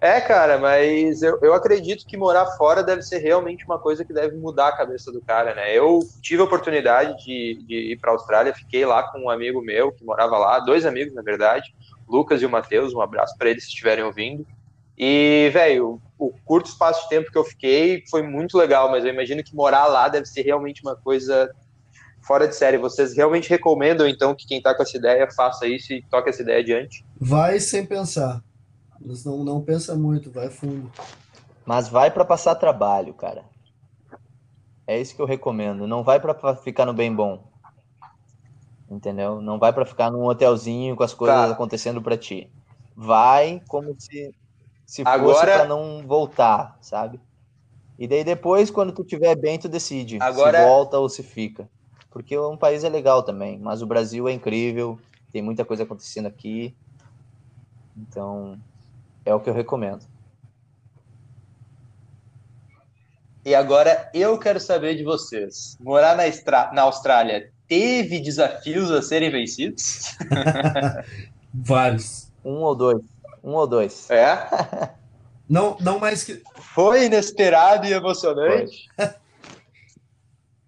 É, cara, mas eu, eu acredito que morar fora deve ser realmente uma coisa que deve mudar a cabeça do cara, né? Eu tive a oportunidade de, de ir para a Austrália, fiquei lá com um amigo meu que morava lá, dois amigos, na verdade, Lucas e o Matheus, um abraço para eles se estiverem ouvindo. E, velho, o curto espaço de tempo que eu fiquei foi muito legal, mas eu imagino que morar lá deve ser realmente uma coisa fora de série. Vocês realmente recomendam, então, que quem tá com essa ideia faça isso e toque essa ideia adiante? vai sem pensar. Mas não, não pensa muito, vai fundo. Mas vai para passar trabalho, cara. É isso que eu recomendo. Não vai para ficar no bem bom. Entendeu? Não vai para ficar num hotelzinho com as coisas Tá. acontecendo para ti. Vai como se se fosse Agora- para não voltar, sabe? E daí depois, quando tu tiver bem, tu decide Agora- se volta ou se fica. Porque um país é legal também, mas o Brasil é incrível, tem muita coisa acontecendo aqui. Então, é o que eu recomendo. E agora eu quero saber de vocês. Morar na, Estra- na Austrália teve desafios a serem vencidos? Vários. Um ou dois. Um ou dois. É? Não, não mais que Foi inesperado e emocionante.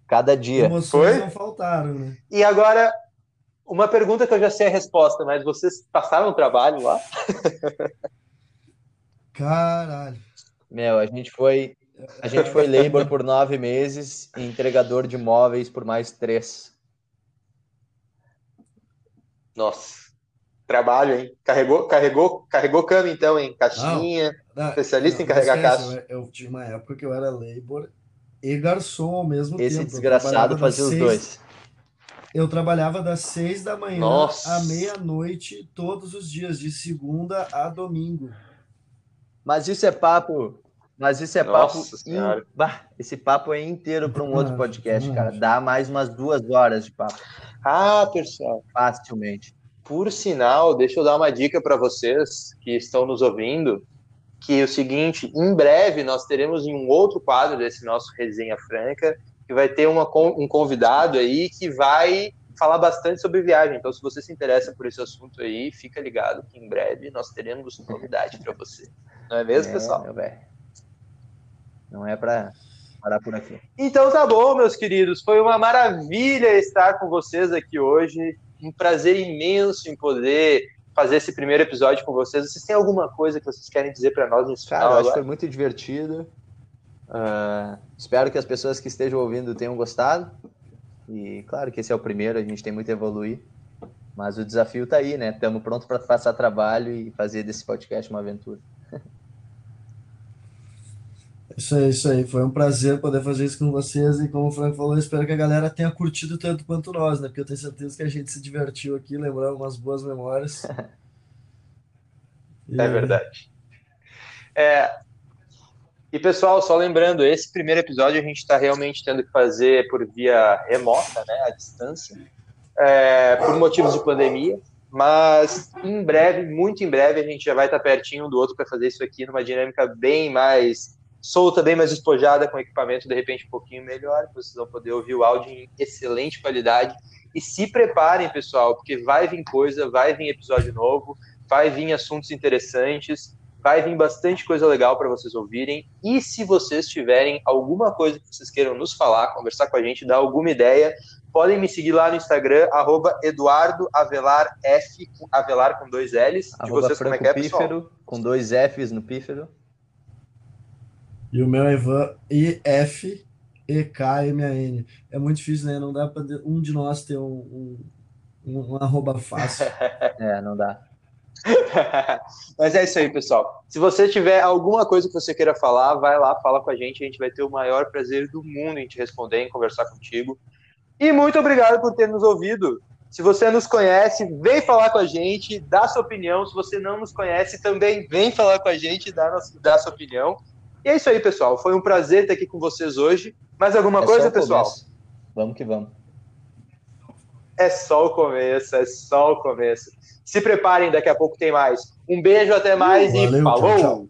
Cada dia. emoções Foi? não faltaram, né? E agora, uma pergunta que eu já sei a resposta, mas vocês passaram o trabalho lá? Caralho. Meu, a gente foi. A gente foi labor por nove meses e entregador de móveis por mais três. Nossa. Trabalho, hein? Carregou, carregou, carregou cama então, hein? Caixinha. Ah, Especialista em não, carregar esquece, caixa. Eu, eu tinha uma época que eu era labor e garçom ao mesmo Esse tempo. Eu desgraçado fazia os seis- dois. Eu trabalhava das seis da manhã Nossa. à meia-noite, todos os dias, de segunda a domingo. Mas isso é papo. Mas isso é Nossa papo. Senhora. in- Bah, esse papo é inteiro para um outro Ah, podcast, cara. Dá mais umas duas horas de papo, Ah, pessoal. facilmente. Por sinal, deixa eu dar uma dica para vocês que estão nos ouvindo. que é o seguinte, em breve nós teremos um outro quadro desse nosso Resenha Franca, que vai ter uma, um convidado aí que vai falar bastante sobre viagem. Então, se você se interessa por esse assunto aí, fica ligado que em breve nós teremos novidade para você. Não é mesmo, é, pessoal? Meu Não é para parar por aqui. Então tá bom, meus queridos. Foi uma maravilha estar com vocês aqui hoje. Um prazer imenso em poder fazer esse primeiro episódio com vocês. Vocês têm alguma coisa que vocês querem dizer para nós nesse Cara, final? Acho que foi muito divertido. Uh, espero que as pessoas que estejam ouvindo tenham gostado. E claro que esse é o primeiro, a gente tem muito a evoluir. Mas o desafio está aí, né? Estamos prontos para passar trabalho e fazer desse podcast uma aventura. Isso aí, isso aí. Foi um prazer poder fazer isso com vocês. E como o Frank falou, espero que a galera tenha curtido tanto quanto nós, né? Porque eu tenho certeza que a gente se divertiu aqui, lembrando umas boas memórias. e... É verdade. É... E pessoal, só lembrando, esse primeiro episódio a gente está realmente tendo que fazer por via remota, né? À distância, é... por motivos de pandemia. Mas em breve, muito em breve, a gente já vai estar pertinho do outro para fazer isso aqui numa dinâmica bem mais solta, bem mais despojada, com equipamento de repente um pouquinho melhor, vocês vão poder ouvir o áudio em excelente qualidade. E se preparem, pessoal, porque vai vir coisa, vai vir episódio novo, vai vir assuntos interessantes, vai vir bastante coisa legal para vocês ouvirem. E se vocês tiverem alguma coisa que vocês queiram nos falar, conversar com a gente, dar alguma ideia, podem me seguir lá no Instagram, arroba Eduardo Avelar com dois L's. De vocês, como é que é, pessoal? Pífero, com dois F's no pífero. E o meu é Ivan I-F-E-K-M-A-N. É muito difícil, né? Não dá para um de nós ter um, um, um arroba fácil. é, não dá. Mas é isso aí, pessoal. Se você tiver alguma coisa que você queira falar, vai lá, fala com a gente. A gente vai ter o maior prazer do mundo em te responder, em conversar contigo. E muito obrigado por ter nos ouvido. Se você nos conhece, vem falar com a gente, dá sua opinião. Se você não nos conhece, também vem falar com a gente, dá, dá sua opinião. E é isso aí, pessoal. Foi um prazer estar aqui com vocês hoje. Mais alguma é coisa, pessoal? Vamos que vamos. É só o começo, é só o começo. Se preparem, daqui a pouco tem mais. Um beijo, até mais uh, e falou! Tchau, tchau.